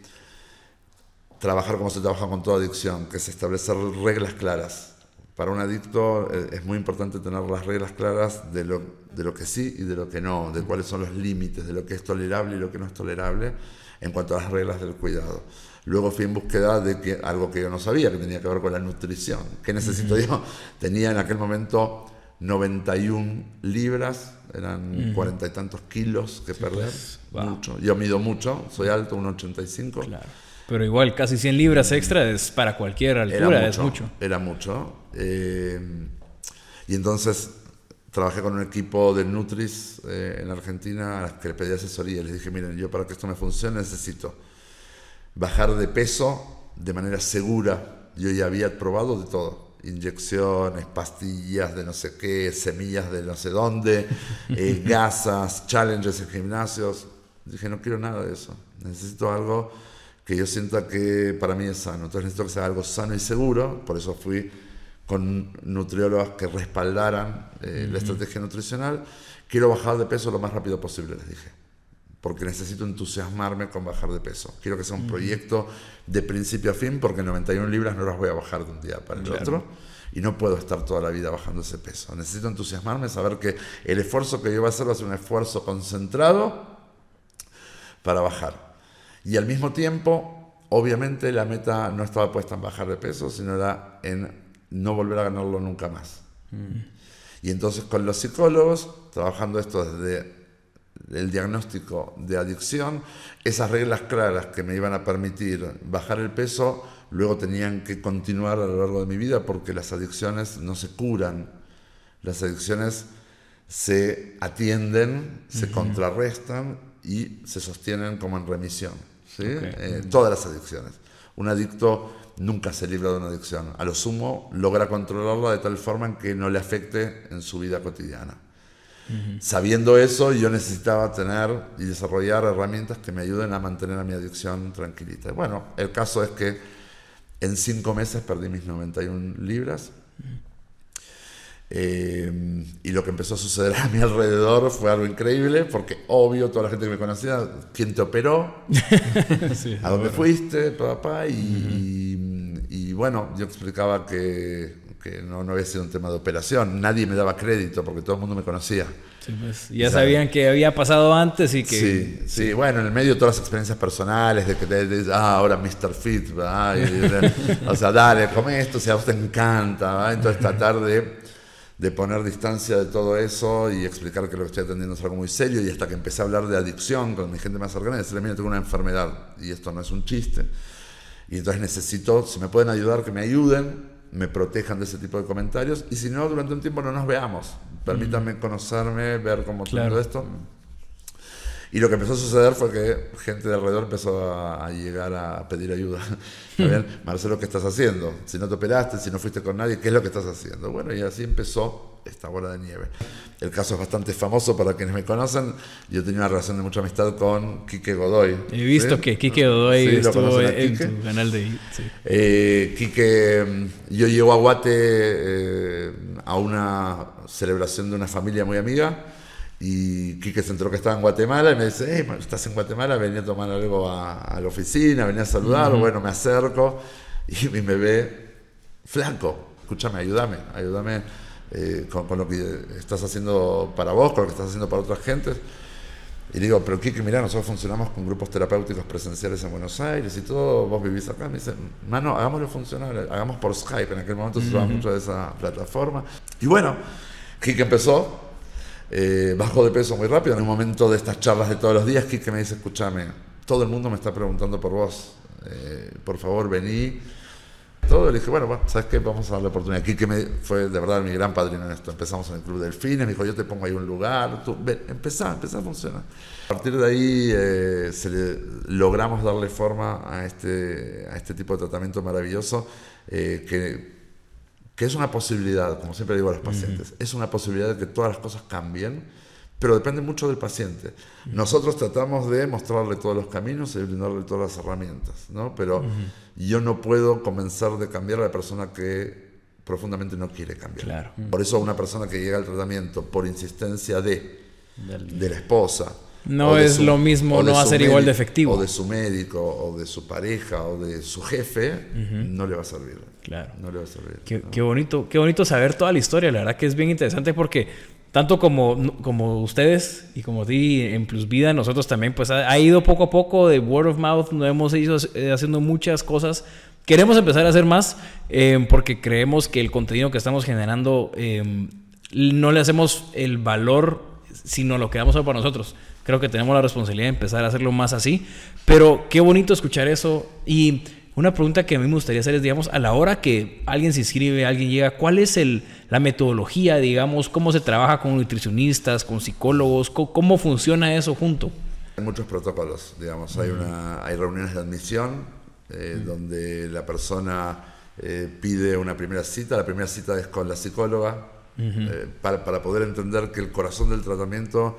trabajar como se trabaja con toda adicción, que es establecer reglas claras. Para un adicto eh, es muy importante tener las reglas claras de lo, de lo que sí y de lo que no, de cuáles son los límites, de lo que es tolerable y lo que no es tolerable en cuanto a las reglas del cuidado. Luego fui en búsqueda de que, algo que yo no sabía, que tenía que ver con la nutrición. ¿Qué necesito yo? Tenía en aquel momento 91 libras, eran cuarenta y tantos kilos que perder. Pues, mucho. Yo mido mucho, soy alto, 1,85. Claro. Pero igual, casi 100 libras extra es para cualquier altura, es mucho. Era mucho. Eh, y entonces trabajé con un equipo de Nutris eh, en Argentina a los que le pedí asesoría. Les dije, miren, yo para que esto me funcione necesito bajar de peso de manera segura. Yo ya había probado de todo. Inyecciones, pastillas de no sé qué, semillas de no sé dónde, eh, gasas, challenges en gimnasios. Dije, no quiero nada de eso. Necesito algo que yo sienta que para mí es sano. Entonces necesito que sea algo sano y seguro. Por eso fui con nutriólogas que respaldaran eh, la estrategia nutricional. Quiero bajar de peso lo más rápido posible, les dije porque necesito entusiasmarme con bajar de peso. Quiero que sea un proyecto de principio a fin, porque 91 libras no las voy a bajar de un día para el otro. Y no puedo estar toda la vida bajando ese peso. Necesito entusiasmarme, saber que el esfuerzo que yo voy a hacer va a ser un esfuerzo concentrado para bajar. Y al mismo tiempo, obviamente la meta no estaba puesta en bajar de peso, sino era en no volver a ganarlo nunca más. Y entonces con los psicólogos, trabajando esto desde el diagnóstico de adicción, esas reglas claras que me iban a permitir bajar el peso, luego tenían que continuar a lo largo de mi vida porque las adicciones no se curan, las adicciones se atienden, se contrarrestan y se sostienen como en remisión. ¿sí? Eh, todas las adicciones. Un adicto nunca se libra de una adicción. A lo sumo logra controlarla de tal forma en que no le afecte en su vida cotidiana. Sabiendo eso, yo necesitaba tener y desarrollar herramientas que me ayuden a mantener a mi adicción tranquilita. Bueno, el caso es que en cinco meses perdí mis 91 libras. Eh, y lo que empezó a suceder a mi alrededor fue algo increíble, porque obvio, toda la gente que me conocía, ¿quién te operó? ¿A dónde fuiste, papá? Y, y, bueno, yo explicaba que, que no, no, había sido un tema de operación, nadie me daba crédito porque todo el mundo me conocía. Pues, ya sabían que había pasado antes y que... Sí, sí, bueno, en el medio todas las experiencias personales, de que te dices, ah, ahora Mr. Fit, ¿verdad? o sea, dale, come esto, si a vos te encanta, ¿verdad? Entonces tratar de de poner distancia de todo eso y explicar que lo que estoy atendiendo es algo muy serio y hasta que empecé a hablar de adicción con mi gente más cercana, decirle, mira, tengo una enfermedad y esto no es un chiste. Y entonces necesito, si me pueden ayudar, que me ayuden, me protejan de ese tipo de comentarios y si no, durante un tiempo no nos veamos. Permítanme conocerme, ver cómo claro. esto. Y lo que empezó a suceder fue que gente de alrededor empezó a, llegar a pedir ayuda. bien? Marcelo, ¿qué estás haciendo? Si no te operaste, si no fuiste con nadie, ¿qué es lo que estás haciendo? Bueno, y así empezó esta bola de nieve. El caso es bastante famoso para quienes me conocen. Yo tenía una relación de mucha amistad con Quique Godoy. He visto que Quique Godoy estuvo en tu canal de... Sí. Eh, Quique, mm, yo llego a Guate eh, a una celebración de una familia muy amiga y Quique se enteró que estaba en Guatemala y me dice, hey, estás en Guatemala, venía a tomar algo a, la oficina, venía a saludar, bueno, me acerco y, me ve flaco, escúchame, ayúdame, ayúdame eh, con, lo que estás haciendo para vos, con lo que estás haciendo para otras gentes. Y digo, pero Quique, mira, nosotros funcionamos con grupos terapéuticos presenciales en Buenos Aires y todo, vos vivís acá. Me dice, mano, hagámoslo funcionar, hagamos por Skype. En aquel momento se usaba mucho de esa plataforma. Y bueno, Quique empezó, eh, bajo de peso muy rápido. En un momento de estas charlas de todos los días, Kike me dice, escúchame, todo el mundo me está preguntando por vos, eh, por favor vení. Todo, le dije, bueno, ¿sabes qué? Vamos a darle oportunidad. Kike me, fue de verdad mi gran padrino en esto. Empezamos en el Club Delfines, me dijo, yo te pongo ahí un lugar, tú, ven, empezá, empezá a funcionar. A partir de ahí eh, logramos darle forma a este, a este tipo de tratamiento maravilloso que que es una posibilidad, como siempre digo a los pacientes, es una posibilidad de que todas las cosas cambien, pero depende mucho del paciente. Nosotros tratamos de mostrarle todos los caminos y brindarle todas las herramientas, ¿no? pero yo no puedo comenzar de cambiar a la persona que profundamente no quiere cambiar. Por eso una persona que llega al tratamiento por insistencia de, de la esposa, no es lo mismo, no va a ser igual de efectivo. O de su médico, o de su pareja, o de su jefe, no le va a servir. Claro. No le va a servir. Qué, bonito, qué bonito saber toda la historia. La verdad que es bien interesante porque tanto como, como ustedes y como ti en Plus Vida, nosotros también, pues ha, ido poco a poco de word of mouth, no hemos ido eh, haciendo muchas cosas. Queremos empezar a hacer más eh, porque creemos que el contenido que estamos generando eh, no le hacemos el valor, sino lo que damos para nosotros. Creo que tenemos la responsabilidad de empezar a hacerlo más así. Pero qué bonito escuchar eso. Y una pregunta que a mí me gustaría hacer es, digamos, a la hora que alguien se inscribe, alguien llega, ¿cuál es el, la metodología, digamos, cómo se trabaja con nutricionistas, con psicólogos? ¿Cómo, funciona eso junto? Hay muchos protocolos, digamos. Hay, una, hay reuniones de admisión eh, donde la persona eh, pide una primera cita. La primera cita es con la psicóloga eh, para, para poder entender que el corazón del tratamiento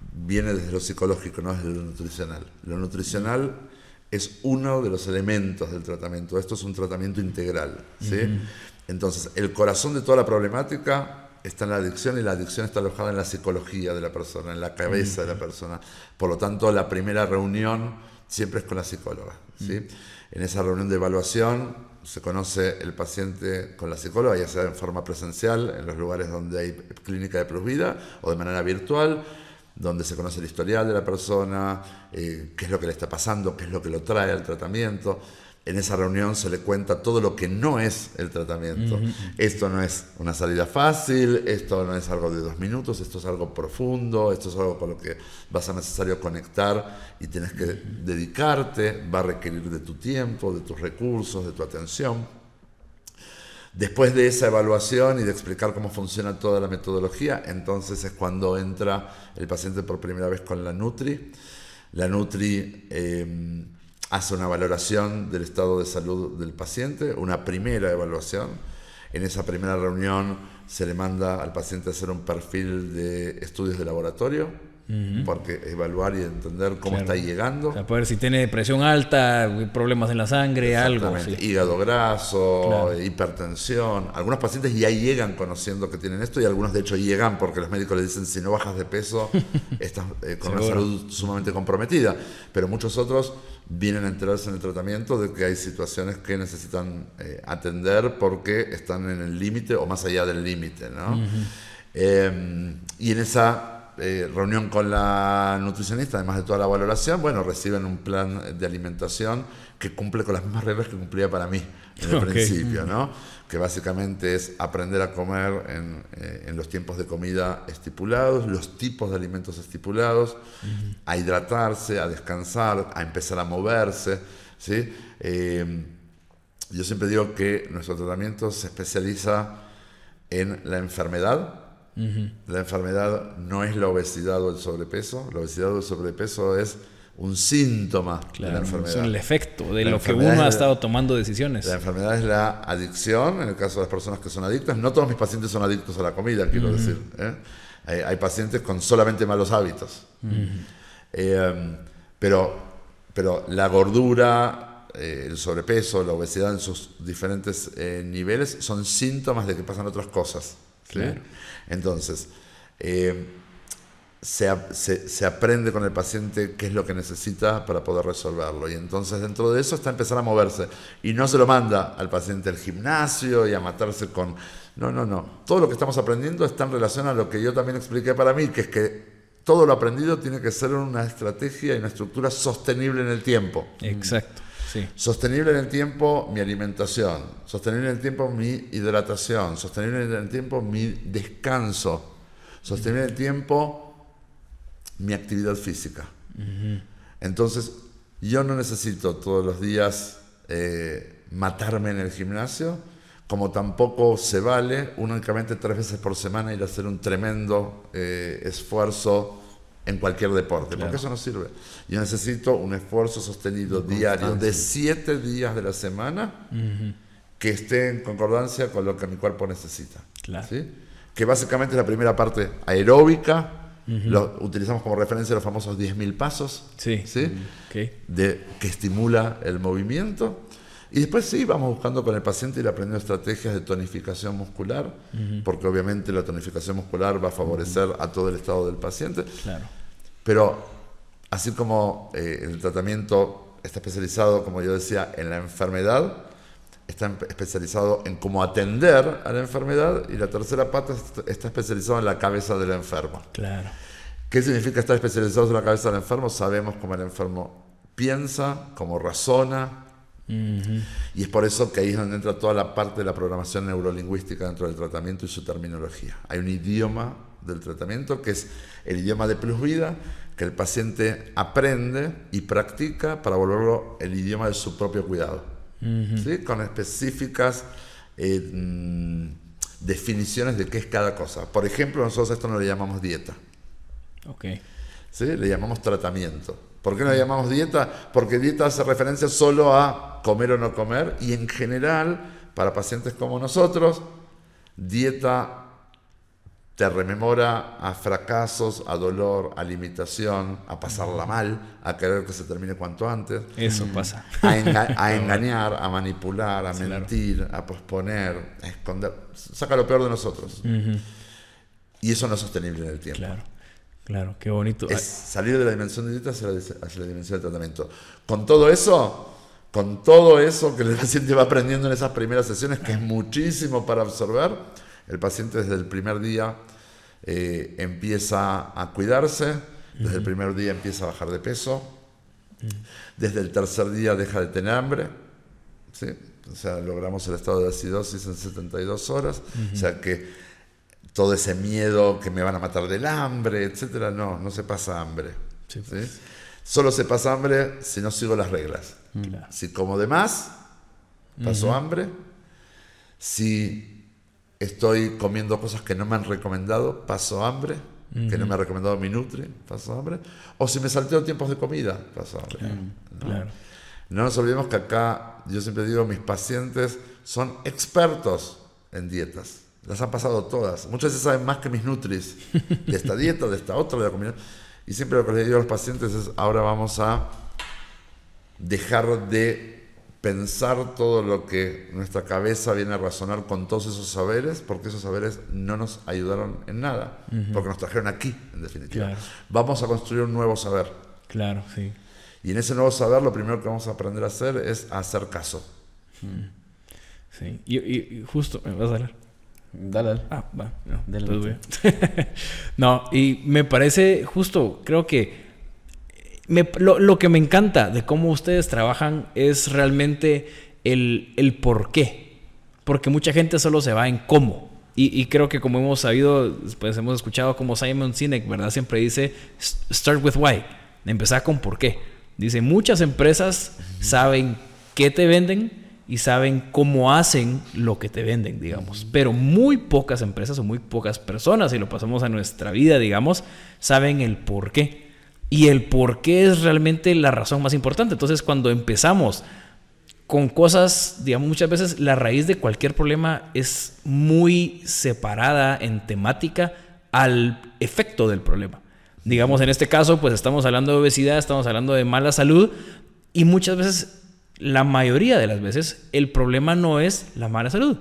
viene desde lo psicológico, no desde lo nutricional. Lo nutricional es uno de los elementos del tratamiento. Esto es un tratamiento integral. ¿sí? Entonces, el corazón de toda la problemática está en la adicción y la adicción está alojada en la psicología de la persona, en la cabeza de la persona. Por lo tanto, la primera reunión siempre es con la psicóloga. ¿sí? En esa reunión de evaluación se conoce el paciente con la psicóloga, ya sea en forma presencial, en los lugares donde hay clínica de plus vida, o de manera virtual donde se conoce el historial de la persona, eh, qué es lo que le está pasando, qué es lo que lo trae al tratamiento. en esa reunión se le cuenta todo lo que no es el tratamiento. Esto no es una salida fácil, esto no es algo de dos minutos, esto es algo profundo, esto es algo con lo que vas a necesario conectar y tienes que dedicarte, va a requerir de tu tiempo, de tus recursos, de tu atención. Después de esa evaluación y de explicar cómo funciona toda la metodología, entonces es cuando entra el paciente por primera vez con la Nutri. La Nutri... Eh, hace una valoración del estado de salud del paciente, una primera evaluación. En esa primera reunión se le manda al paciente hacer un perfil de estudios de laboratorio porque evaluar y entender cómo está llegando. para ver si tiene depresión alta, problemas en la sangre, algo. Hígado graso, hipertensión. Algunos pacientes ya llegan conociendo que tienen esto y algunos de hecho llegan porque los médicos le dicen si no bajas de peso estás eh, con una salud sumamente comprometida. Pero muchos otros vienen a enterarse en el tratamiento de que hay situaciones que necesitan eh, atender porque están en el límite o más allá del límite. ¿no? Em, y en esa eh, reunión con la nutricionista, además de toda la valoración, bueno, reciben un plan de alimentación que cumple con las mismas reglas que cumplía para mí en el principio, ¿no? Que básicamente es aprender a comer eh, en, los tiempos de comida estipulados, los tipos de alimentos estipulados, a hidratarse, a descansar, a empezar a moverse, ¿sí? Eh, yo siempre digo que nuestro tratamiento se especializa en la enfermedad, la enfermedad no es la obesidad o el sobrepeso, la obesidad o el sobrepeso es un síntoma de la enfermedad. Es el efecto de lo que uno ha estado tomando decisiones. La enfermedad es la adicción, en el caso de las personas que son adictas. No todos mis pacientes son adictos a la comida, quiero decir. ¿eh? Hay, pacientes con solamente malos hábitos. Eh, pero, pero la gordura, eh, el sobrepeso, la obesidad en sus diferentes niveles son síntomas de que pasan otras cosas. Entonces, eh, se, aprende con el paciente qué es lo que necesita para poder resolverlo. Y entonces dentro de eso está empezar a moverse. Y no se lo manda al paciente al gimnasio y a matarse con... No, no, no. Todo lo que estamos aprendiendo está en relación a lo que yo también expliqué para mí, que es que todo lo aprendido tiene que ser una estrategia y una estructura sostenible en el tiempo. Exacto. Sostenible en el tiempo mi alimentación, sostenible en el tiempo mi hidratación, sostenible en el tiempo mi descanso, sostenible en el tiempo mi actividad física. Entonces, yo no necesito todos los días eh, matarme en el gimnasio, como tampoco se vale únicamente tres veces por semana ir a hacer un tremendo eh, esfuerzo en cualquier deporte, porque eso no sirve. Yo necesito un esfuerzo sostenido diario de siete días de la semana que esté en concordancia con lo que mi cuerpo necesita. ¿sí? Que básicamente es la primera parte aeróbica, lo, utilizamos como referencia los famosos 10.000 pasos, sí. ¿sí? De, que estimula el movimiento. Y después sí, vamos buscando con el paciente ir aprendiendo estrategias de tonificación muscular, porque obviamente la tonificación muscular va a favorecer a todo el estado del paciente. Claro. Pero así como eh, el tratamiento está especializado, como yo decía, en la enfermedad, está especializado en cómo atender a la enfermedad y la tercera pata está especializada en la cabeza del enfermo. Claro. ¿Qué significa estar especializado en la cabeza del enfermo? Sabemos cómo el enfermo piensa, cómo razona. Y es por eso que ahí es donde entra toda la parte de la programación neurolingüística dentro del tratamiento y su terminología. Hay un idioma del tratamiento, que es el idioma de plus vida, que el paciente aprende y practica para volverlo el idioma de su propio cuidado, ¿sí? con específicas eh, mm, definiciones de qué es cada cosa. Por ejemplo, nosotros esto no le llamamos dieta. Okay. ¿Sí? Le llamamos tratamiento. ¿Por qué no le llamamos dieta? Porque dieta hace referencia solo a comer o no comer y en general, para pacientes como nosotros, dieta te rememora a fracasos, a dolor, a limitación, a pasarla mal, a querer que se termine cuanto antes. Eso pasa. A, engañar, a manipular, a mentir, a posponer, a esconder. Saca lo peor de nosotros. Y eso no es sostenible en el tiempo. Claro, claro, qué bonito. Es salir de la dimensión de dieta hacia la, dimensión del tratamiento. Con todo eso, con todo eso que el paciente va aprendiendo en esas primeras sesiones, que es muchísimo para absorber, el paciente desde el primer día eh, empieza a cuidarse, desde el primer día empieza a bajar de peso, desde el tercer día deja de tener hambre, ¿sí? O sea, logramos el estado de acidosis en 72 horas. O sea que todo ese miedo que me van a matar del hambre, etcétera, no, no se pasa hambre. ¿sí? Solo se pasa hambre si no sigo las reglas. Si como de más, paso hambre. Si estoy comiendo cosas que no me han recomendado, paso hambre. Que no me ha recomendado mi Nutri, paso hambre. O si me salteo tiempos de comida, paso hambre. Claro. No nos olvidemos que acá, yo siempre digo, mis pacientes son expertos en dietas. Las han pasado todas. Muchas veces saben más que mis nutris de esta dieta, de esta otra, de la comida. Y siempre lo que les digo a los pacientes es, ahora vamos a dejar de pensar todo lo que nuestra cabeza viene a razonar con todos esos saberes, porque esos saberes no nos ayudaron en nada, porque nos trajeron aquí, en definitiva. Vamos a construir un nuevo saber. Claro, sí. Y en ese nuevo saber lo primero que vamos a aprender a hacer es hacer caso. Sí, y, justo, ¿me vas a hablar? Dale, dale. Ah, va, no, dale, no, y me parece justo, creo que lo, que me encanta de cómo ustedes trabajan es realmente el, el por qué. Porque mucha gente solo se va en cómo. Y, creo que como hemos sabido, pues hemos escuchado como Simon Sinek, ¿verdad? Siempre dice, start with why. Empezar con por qué. Dice, muchas empresas saben qué te venden y saben cómo hacen lo que te venden, digamos. Pero muy pocas empresas o muy pocas personas, si lo pasamos a nuestra vida, digamos, saben el por qué. Y el por qué es realmente la razón más importante. Entonces, cuando empezamos con cosas, digamos, muchas veces la raíz de cualquier problema es muy separada en temática al efecto del problema. Digamos, en este caso, pues estamos hablando de obesidad, estamos hablando de mala salud y muchas veces, la mayoría de las veces, el problema no es la mala salud.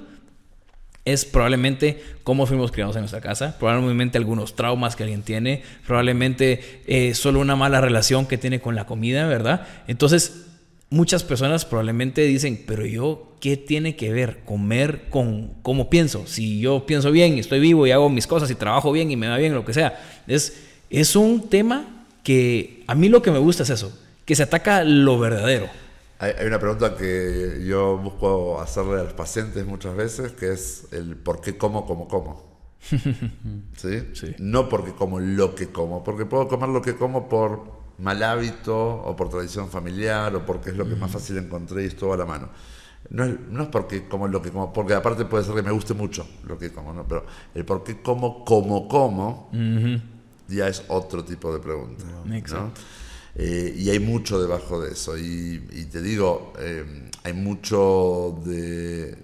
Es probablemente cómo fuimos criados en nuestra casa, probablemente algunos traumas que alguien tiene, probablemente eh, solo una mala relación que tiene con la comida, ¿verdad? Entonces, muchas personas probablemente dicen, pero yo, ¿qué tiene que ver comer con cómo pienso? Si yo pienso bien estoy vivo y hago mis cosas y trabajo bien y me va bien, lo que sea. Es es un tema que a mí lo que me gusta es eso, que se ataca lo verdadero. Hay, una pregunta que yo busco hacerle a los pacientes muchas veces, que es el por qué como como como. ¿Sí? ¿Sí? No porque como lo que como, porque puedo comer lo que como por mal hábito o por tradición familiar o porque es lo que más fácil encontré y estuvo a la mano. No es, no es, porque como lo que como, porque aparte puede ser que me guste mucho lo que como, ¿no? pero el por qué como como como ya es otro tipo de pregunta. Eh, y hay mucho debajo de eso. Y, te digo, eh, hay mucho de,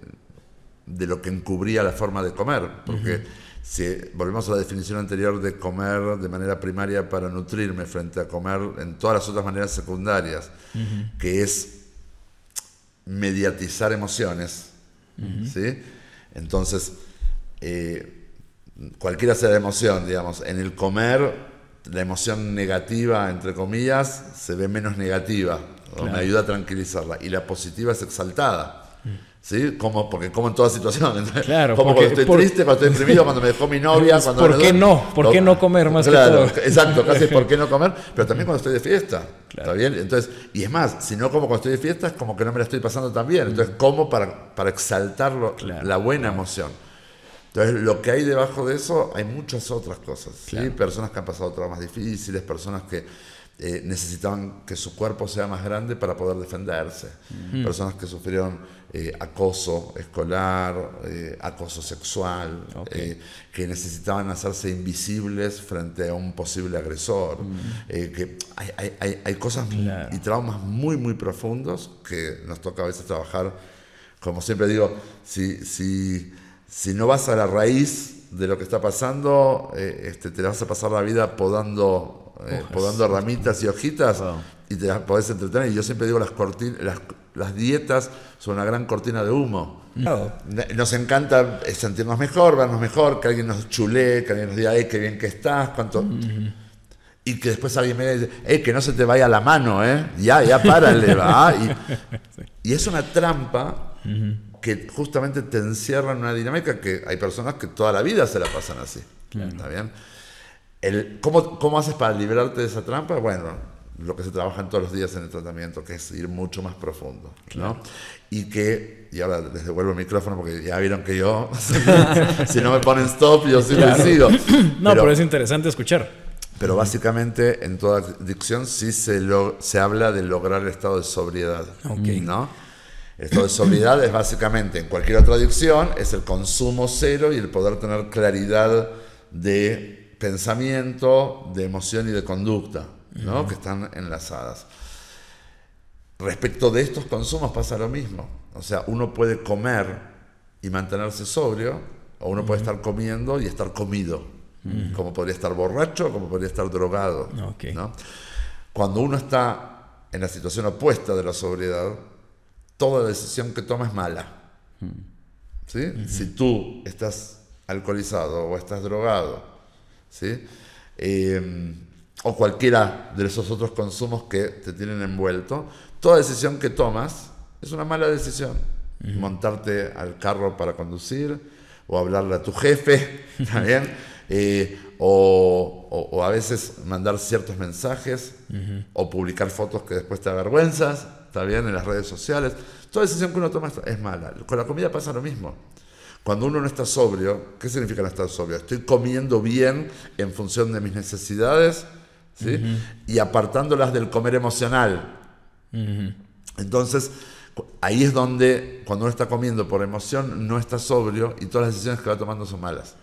de, lo que encubría la forma de comer. Porque si volvemos a la definición anterior de comer de manera primaria para nutrirme frente a comer en todas las otras maneras secundarias, que es mediatizar emociones. ¿sí? Entonces, eh, cualquiera sea la emoción, digamos, en el comer la emoción negativa, entre comillas, se ve menos negativa, o me ayuda a tranquilizarla, y la positiva es exaltada. ¿Sí? Como, porque como en toda situación. Claro, como cuando estoy triste, cuando estoy deprimido, cuando me dejó mi novia. Cuando ¿Por qué no? ¿Por qué no comer más claro, que todo? Exacto, casi ¿por qué no comer? Pero también cuando estoy de fiesta. ¿Está bien? Entonces, y es más, si no como cuando estoy de fiesta, es como que no me la estoy pasando tan bien. Entonces, como para, para exaltar la buena emoción. Entonces, lo que hay debajo de eso, hay muchas otras cosas. ¿sí? Personas que han pasado traumas difíciles, personas que eh, necesitaban que su cuerpo sea más grande para poder defenderse, personas que sufrieron eh, acoso escolar, eh, acoso sexual, que necesitaban hacerse invisibles frente a un posible agresor, que hay, hay, hay cosas y traumas muy, muy profundos que nos toca a veces trabajar. Como siempre digo, si, si si no vas a la raíz de lo que está pasando, eh, este, te vas a pasar la vida podando, eh, podando ramitas y hojitas y te podés entretener. Y yo siempre digo, las, las, las dietas son una gran cortina de humo. Nos encanta eh, sentirnos mejor, vernos mejor, que alguien nos chulee, que alguien nos diga, hey, qué bien que estás, cuánto... Y que después alguien me dice, hey, que no se te vaya la mano, ¿eh? Ya, ya, párale, va. Y, y es una trampa que justamente te encierra en una dinámica que hay personas que toda la vida se la pasan así. ¿Está bien? El, ¿cómo, ¿Cómo haces para liberarte de esa trampa? Bueno, lo que se trabaja todos los días en el tratamiento, que es ir mucho más profundo. ¿no? Y que, y ahora les devuelvo el micrófono porque ya vieron que yo, si no me ponen stop, yo sí claro. decido. No, pero, es interesante escuchar. Pero básicamente en toda adicción sí se, lo, se habla de lograr el estado de sobriedad. ¿no? Estado de sobriedad es básicamente, en cualquier otra adicción, es el consumo cero y el poder tener claridad de pensamiento, de emoción y de conducta, ¿no? que están enlazadas. Respecto de estos consumos pasa lo mismo. O sea, uno puede comer y mantenerse sobrio, o uno puede estar comiendo y estar comido, como podría estar borracho, como podría estar drogado. ¿no? Cuando uno está en la situación opuesta de la sobriedad, toda decisión que toma es mala. ¿sí? Si tú estás alcoholizado o estás drogado, ¿sí? Em, o cualquiera de esos otros consumos que te tienen envuelto, toda decisión que tomas es una mala decisión. Montarte al carro para conducir, o hablarle a tu jefe, ¿está bien? Eh, o, a veces mandar ciertos mensajes, o publicar fotos que después te avergüenzas, está bien, en las redes sociales. Toda decisión que uno toma es mala. Con la comida pasa lo mismo. Cuando uno no está sobrio, ¿qué significa no estar sobrio? Estoy comiendo bien en función de mis necesidades ¿sí? y apartándolas del comer emocional. Entonces, ahí es donde, cuando uno está comiendo por emoción, no está sobrio y todas las decisiones que va tomando son malas.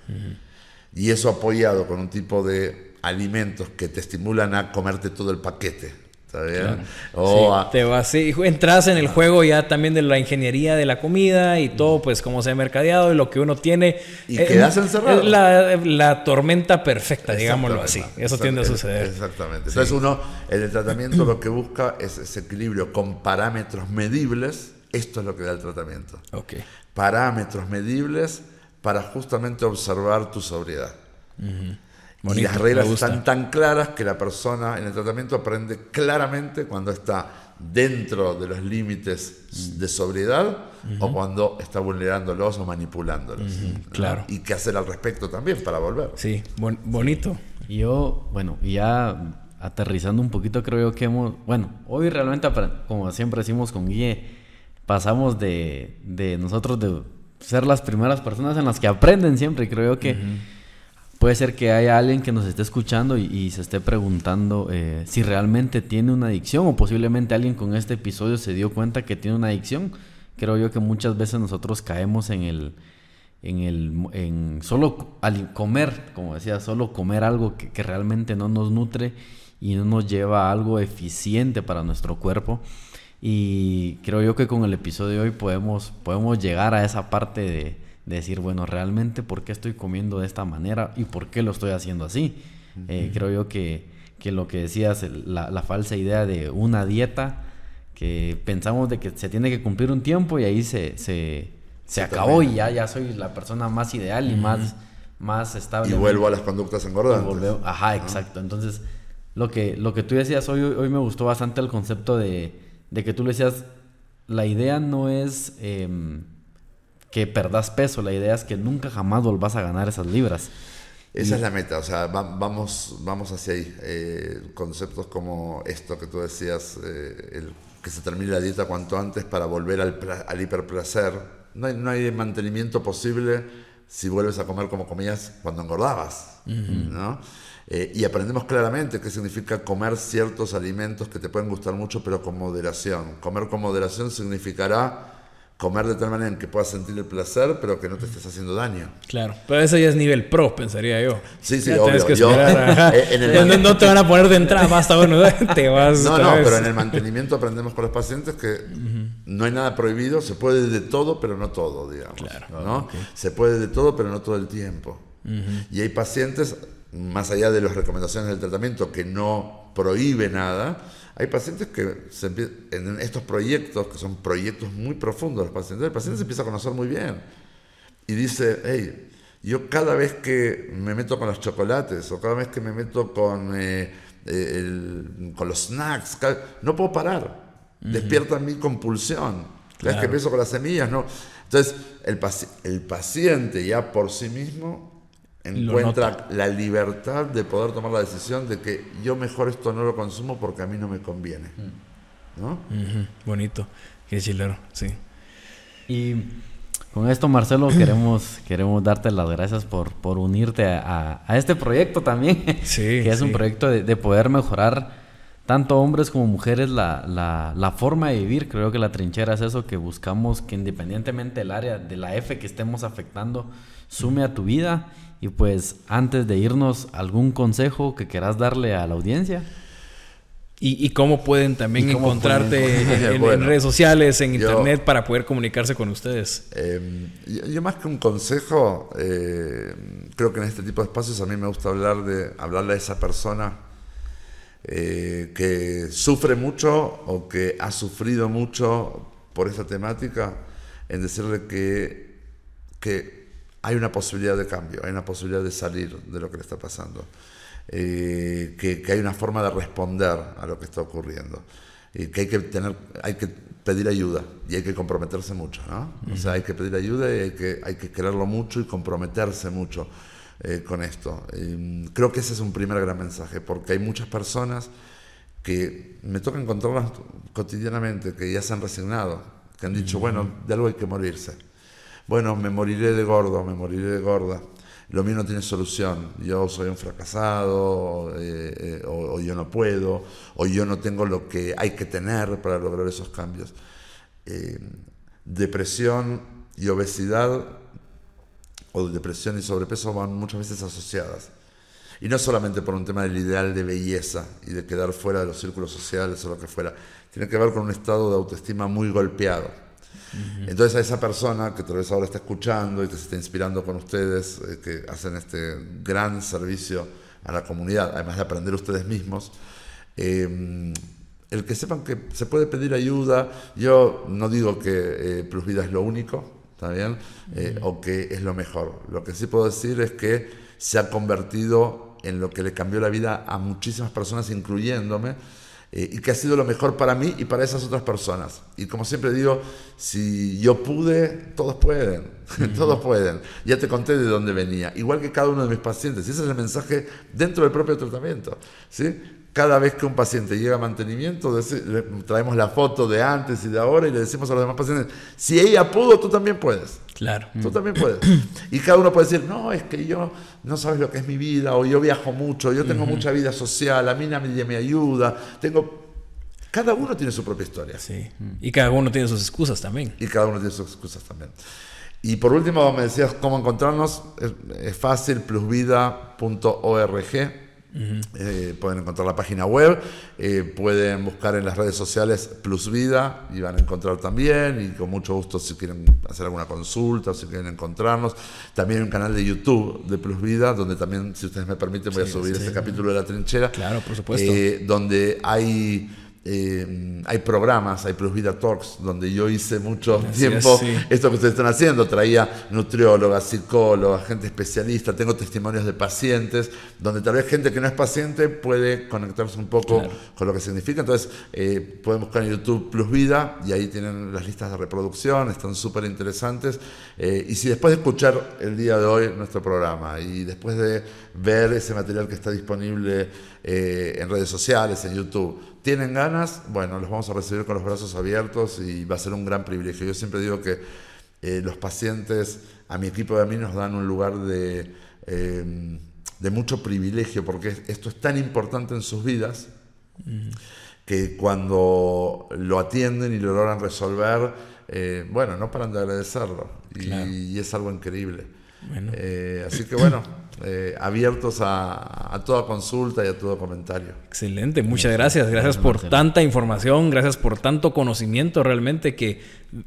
Y eso apoyado con un tipo de alimentos que te estimulan a comerte todo el paquete. ¿Está bien? O te vas, entras en el juego ya también de la ingeniería de la comida y todo, pues cómo se ha mercadeado y lo que uno tiene. Y quedas encerrado. La, la, tormenta perfecta, digámoslo así. Eso tiende a suceder. Exactamente. Entonces uno, en el tratamiento lo que busca es ese equilibrio con parámetros medibles. Esto es lo que da el tratamiento. Okay. Parámetros medibles para justamente observar tu sobriedad y las reglas están tan claras que la persona en el tratamiento aprende claramente cuando está dentro de los límites de sobriedad o cuando está vulnerándolos o manipulándolos. Claro. Y qué hacer al respecto también para volver. Sí, bonito. Yo, bueno, ya aterrizando un poquito, creo yo que hemos, bueno, hoy realmente, como siempre decimos con Guille, pasamos de, de nosotros de ser las primeras personas en las que aprenden siempre. Creo yo que puede ser que haya alguien que nos esté escuchando y, se esté preguntando eh, si realmente tiene una adicción o posiblemente alguien con este episodio se dio cuenta que tiene una adicción. Creo yo que muchas veces nosotros caemos en el, en el, en solo al comer, como decía, solo comer algo que, realmente no nos nutre y no nos lleva a algo eficiente para nuestro cuerpo. Y creo yo que con el episodio de hoy podemos, podemos llegar a esa parte de, decir, bueno, realmente por qué estoy comiendo de esta manera y por qué lo estoy haciendo así. Eh, creo yo que, que, lo que decías, la, la, falsa idea de una dieta, que pensamos de que se tiene que cumplir un tiempo y ahí se, se, se acabó y ya, ya soy la persona más ideal y más, más estable. Y vuelvo a las conductas engordantes. ajá, exacto. Entonces, lo que, lo que tú decías hoy, hoy me gustó bastante el concepto de, de que tú le decías, la idea no es... Em, que perdas peso. La idea es que nunca jamás volvás a ganar esas libras. Esa es la meta, o sea, vamos, vamos hacia ahí. Eh, conceptos como esto que tú decías, eh, el, que se termine la dieta cuanto antes para volver al, al hiperplacer. No hay, no hay mantenimiento posible si vuelves a comer como comías cuando engordabas, ¿no? Eh, y aprendemos claramente qué significa comer ciertos alimentos que te pueden gustar mucho, pero con moderación. Comer con moderación significará comer de tal manera en que puedas sentir el placer, pero que no te estés haciendo daño. Claro, pero eso ya es nivel pro, pensaría yo. Sí, sí, obvio. Yo, en no, te van a poner de entrada, basta, bueno, te vas. No, no, pero en el mantenimiento aprendemos con los pacientes que no hay nada prohibido, se puede de todo, pero no todo, digamos. Claro. ¿no? Se puede de todo, pero no todo el tiempo. Y hay pacientes, más allá de las recomendaciones del tratamiento, que no prohíbe nada, hay pacientes que se en estos proyectos, que son proyectos muy profundos, los pacientes, el paciente se empieza a conocer muy bien y dice, hey, yo cada vez que me meto con los chocolates o cada vez que me meto con, eh, eh, con los snacks, no puedo parar. Despierta mi compulsión. Cada vez que empiezo con las semillas, no. Entonces, el, el paciente ya por sí mismo encuentra la libertad de poder tomar la decisión de que yo mejor esto no lo consumo porque a mí no me conviene. ¿No? Bonito. Qué chilero, sí. Y con esto, Marcelo, queremos, queremos darte las gracias por, por unirte a, este proyecto también. Sí. que es un proyecto de, poder mejorar tanto hombres como mujeres la, la, forma de vivir. Creo que la trinchera es eso que buscamos que independientemente del área de la F que estemos afectando, sume a tu vida. Y pues antes de irnos, ¿algún consejo que quieras darle a la audiencia? Y, cómo pueden también encontrarte en, redes sociales, en internet, para poder comunicarse con ustedes. Em, yo, más que un consejo, eh, creo que en este tipo de espacios a mí me gusta hablar de hablarle a esa persona eh, que sufre mucho o que ha sufrido mucho por esa temática, en decirle que, que hay una posibilidad de cambio, hay una posibilidad de salir de lo que le está pasando. Eh, que, hay una forma de responder a lo que está ocurriendo. Y que hay que tener, hay que pedir ayuda y hay que comprometerse mucho, ¿no? O sea, hay que pedir ayuda y hay que, hay que quererlo mucho y comprometerse mucho eh, con esto. creo que ese es un primer gran mensaje, porque hay muchas personas que me toca encontrarlas cotidianamente, que ya se han resignado, que han dicho, bueno, de algo hay que morirse. Bueno, me moriré de gordo, me moriré de gorda lo mío no tiene solución, yo soy un fracasado, eh, eh, o, yo no puedo, o yo no tengo lo que hay que tener para lograr esos cambios. Eh, depresión y obesidad, o depresión y sobrepeso van muchas veces asociadas. Y no solamente por un tema del ideal de belleza y de quedar fuera de los círculos sociales o lo que fuera, tiene que ver con un estado de autoestima muy golpeado entonces a esa persona que tal vez ahora está escuchando y que se está inspirando con ustedes, eh, que hacen este gran servicio a la comunidad, además de aprender ustedes mismos, em, el que sepan que se puede pedir ayuda, yo no digo que eh, Plus Vida es lo único, ¿está bien? Eh, o que es lo mejor. Lo que sí puedo decir es que se ha convertido en lo que le cambió la vida a muchísimas personas, incluyéndome, eh, y que ha sido lo mejor para mí y para esas otras personas. Y como siempre digo, si yo pude, todos pueden, todos pueden. Ya te conté de dónde venía, igual que cada uno de mis pacientes. Y ese es el mensaje dentro del propio tratamiento. ¿sí? Cada vez que un paciente llega a mantenimiento, le traemos la foto de antes y de ahora y le decimos a los demás pacientes, si ella pudo, tú también puedes. Claro. Tú también puedes. Y cada uno puede decir, no, es que yo no sabes lo que es mi vida, o yo viajo mucho, yo tengo mucha vida social, a mí nadie me ayuda, tengo... Cada uno tiene su propia historia. Sí. Y cada uno tiene sus excusas también. Y cada uno tiene sus excusas también. Y por último, me decías cómo encontrarnos. Es, es fácil, plusvida.org eh, pueden encontrar la página web, eh, pueden buscar en las redes sociales Plus Vida y van a encontrar también, y con mucho gusto si quieren hacer alguna consulta, si quieren encontrarnos. También hay un canal de YouTube de Plus Vida, donde también, si ustedes me permiten, voy a subir este capítulo de la trinchera. Claro, por supuesto. Eh, donde hay eh, hay programas, hay Plus Vida Talks, donde yo hice mucho tiempo esto que ustedes están haciendo. Traía nutriólogas, psicólogas, gente especialista, tengo testimonios de pacientes, donde tal vez gente que no es paciente puede conectarse un poco con lo que significa. Entonces, eh, pueden buscar en YouTube Plus Vida y ahí tienen las listas de reproducción, están súper interesantes. Eh, y si después de escuchar el día de hoy nuestro programa y después de ver ese material que está disponible en redes sociales, en YouTube, tienen ganas, bueno, los vamos a recibir con los brazos abiertos y va a ser un gran privilegio. Yo siempre digo que eh, los pacientes, a mi equipo y a mí, nos dan un lugar de, eh, de mucho privilegio porque esto es tan importante en sus vidas que cuando lo atienden y lo logran resolver, eh, bueno, no paran de agradecerlo y, es algo increíble. así que bueno. Eh, abiertos a, toda consulta y a todo comentario. Excelente, muchas gracias. Gracias por tanta información, gracias por tanto conocimiento realmente que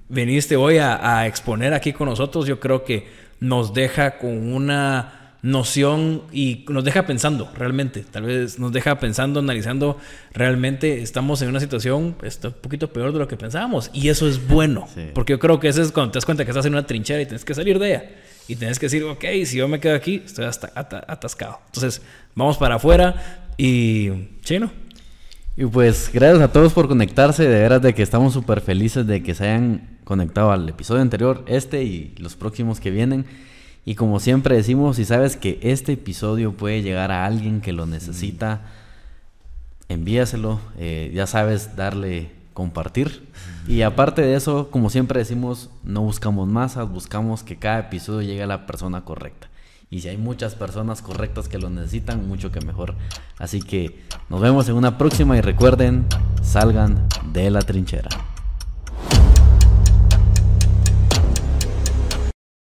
viniste hoy a, exponer aquí con nosotros. Yo creo que nos deja con una noción y nos deja pensando realmente, tal vez nos deja pensando, analizando, realmente estamos en una situación está un poquito peor de lo que pensábamos y eso es bueno, porque yo creo que eso es cuando te das cuenta que estás en una trinchera y tienes que salir de ella y tienes que decir, ok, si yo me quedo aquí, estoy hasta atascado. Entonces, vamos para afuera y chino. Y pues gracias a todos por conectarse, de veras de que estamos súper felices de que se hayan conectado al episodio anterior, este y los próximos que vienen. Y como siempre decimos, si sabes que este episodio puede llegar a alguien que lo necesita, envíaselo. Eh, ya sabes, darle compartir. Y aparte de eso, como siempre decimos, no buscamos masas, buscamos que cada episodio llegue a la persona correcta. Y si hay muchas personas correctas que lo necesitan, mucho que mejor. Así que nos vemos en una próxima y recuerden, salgan de la trinchera.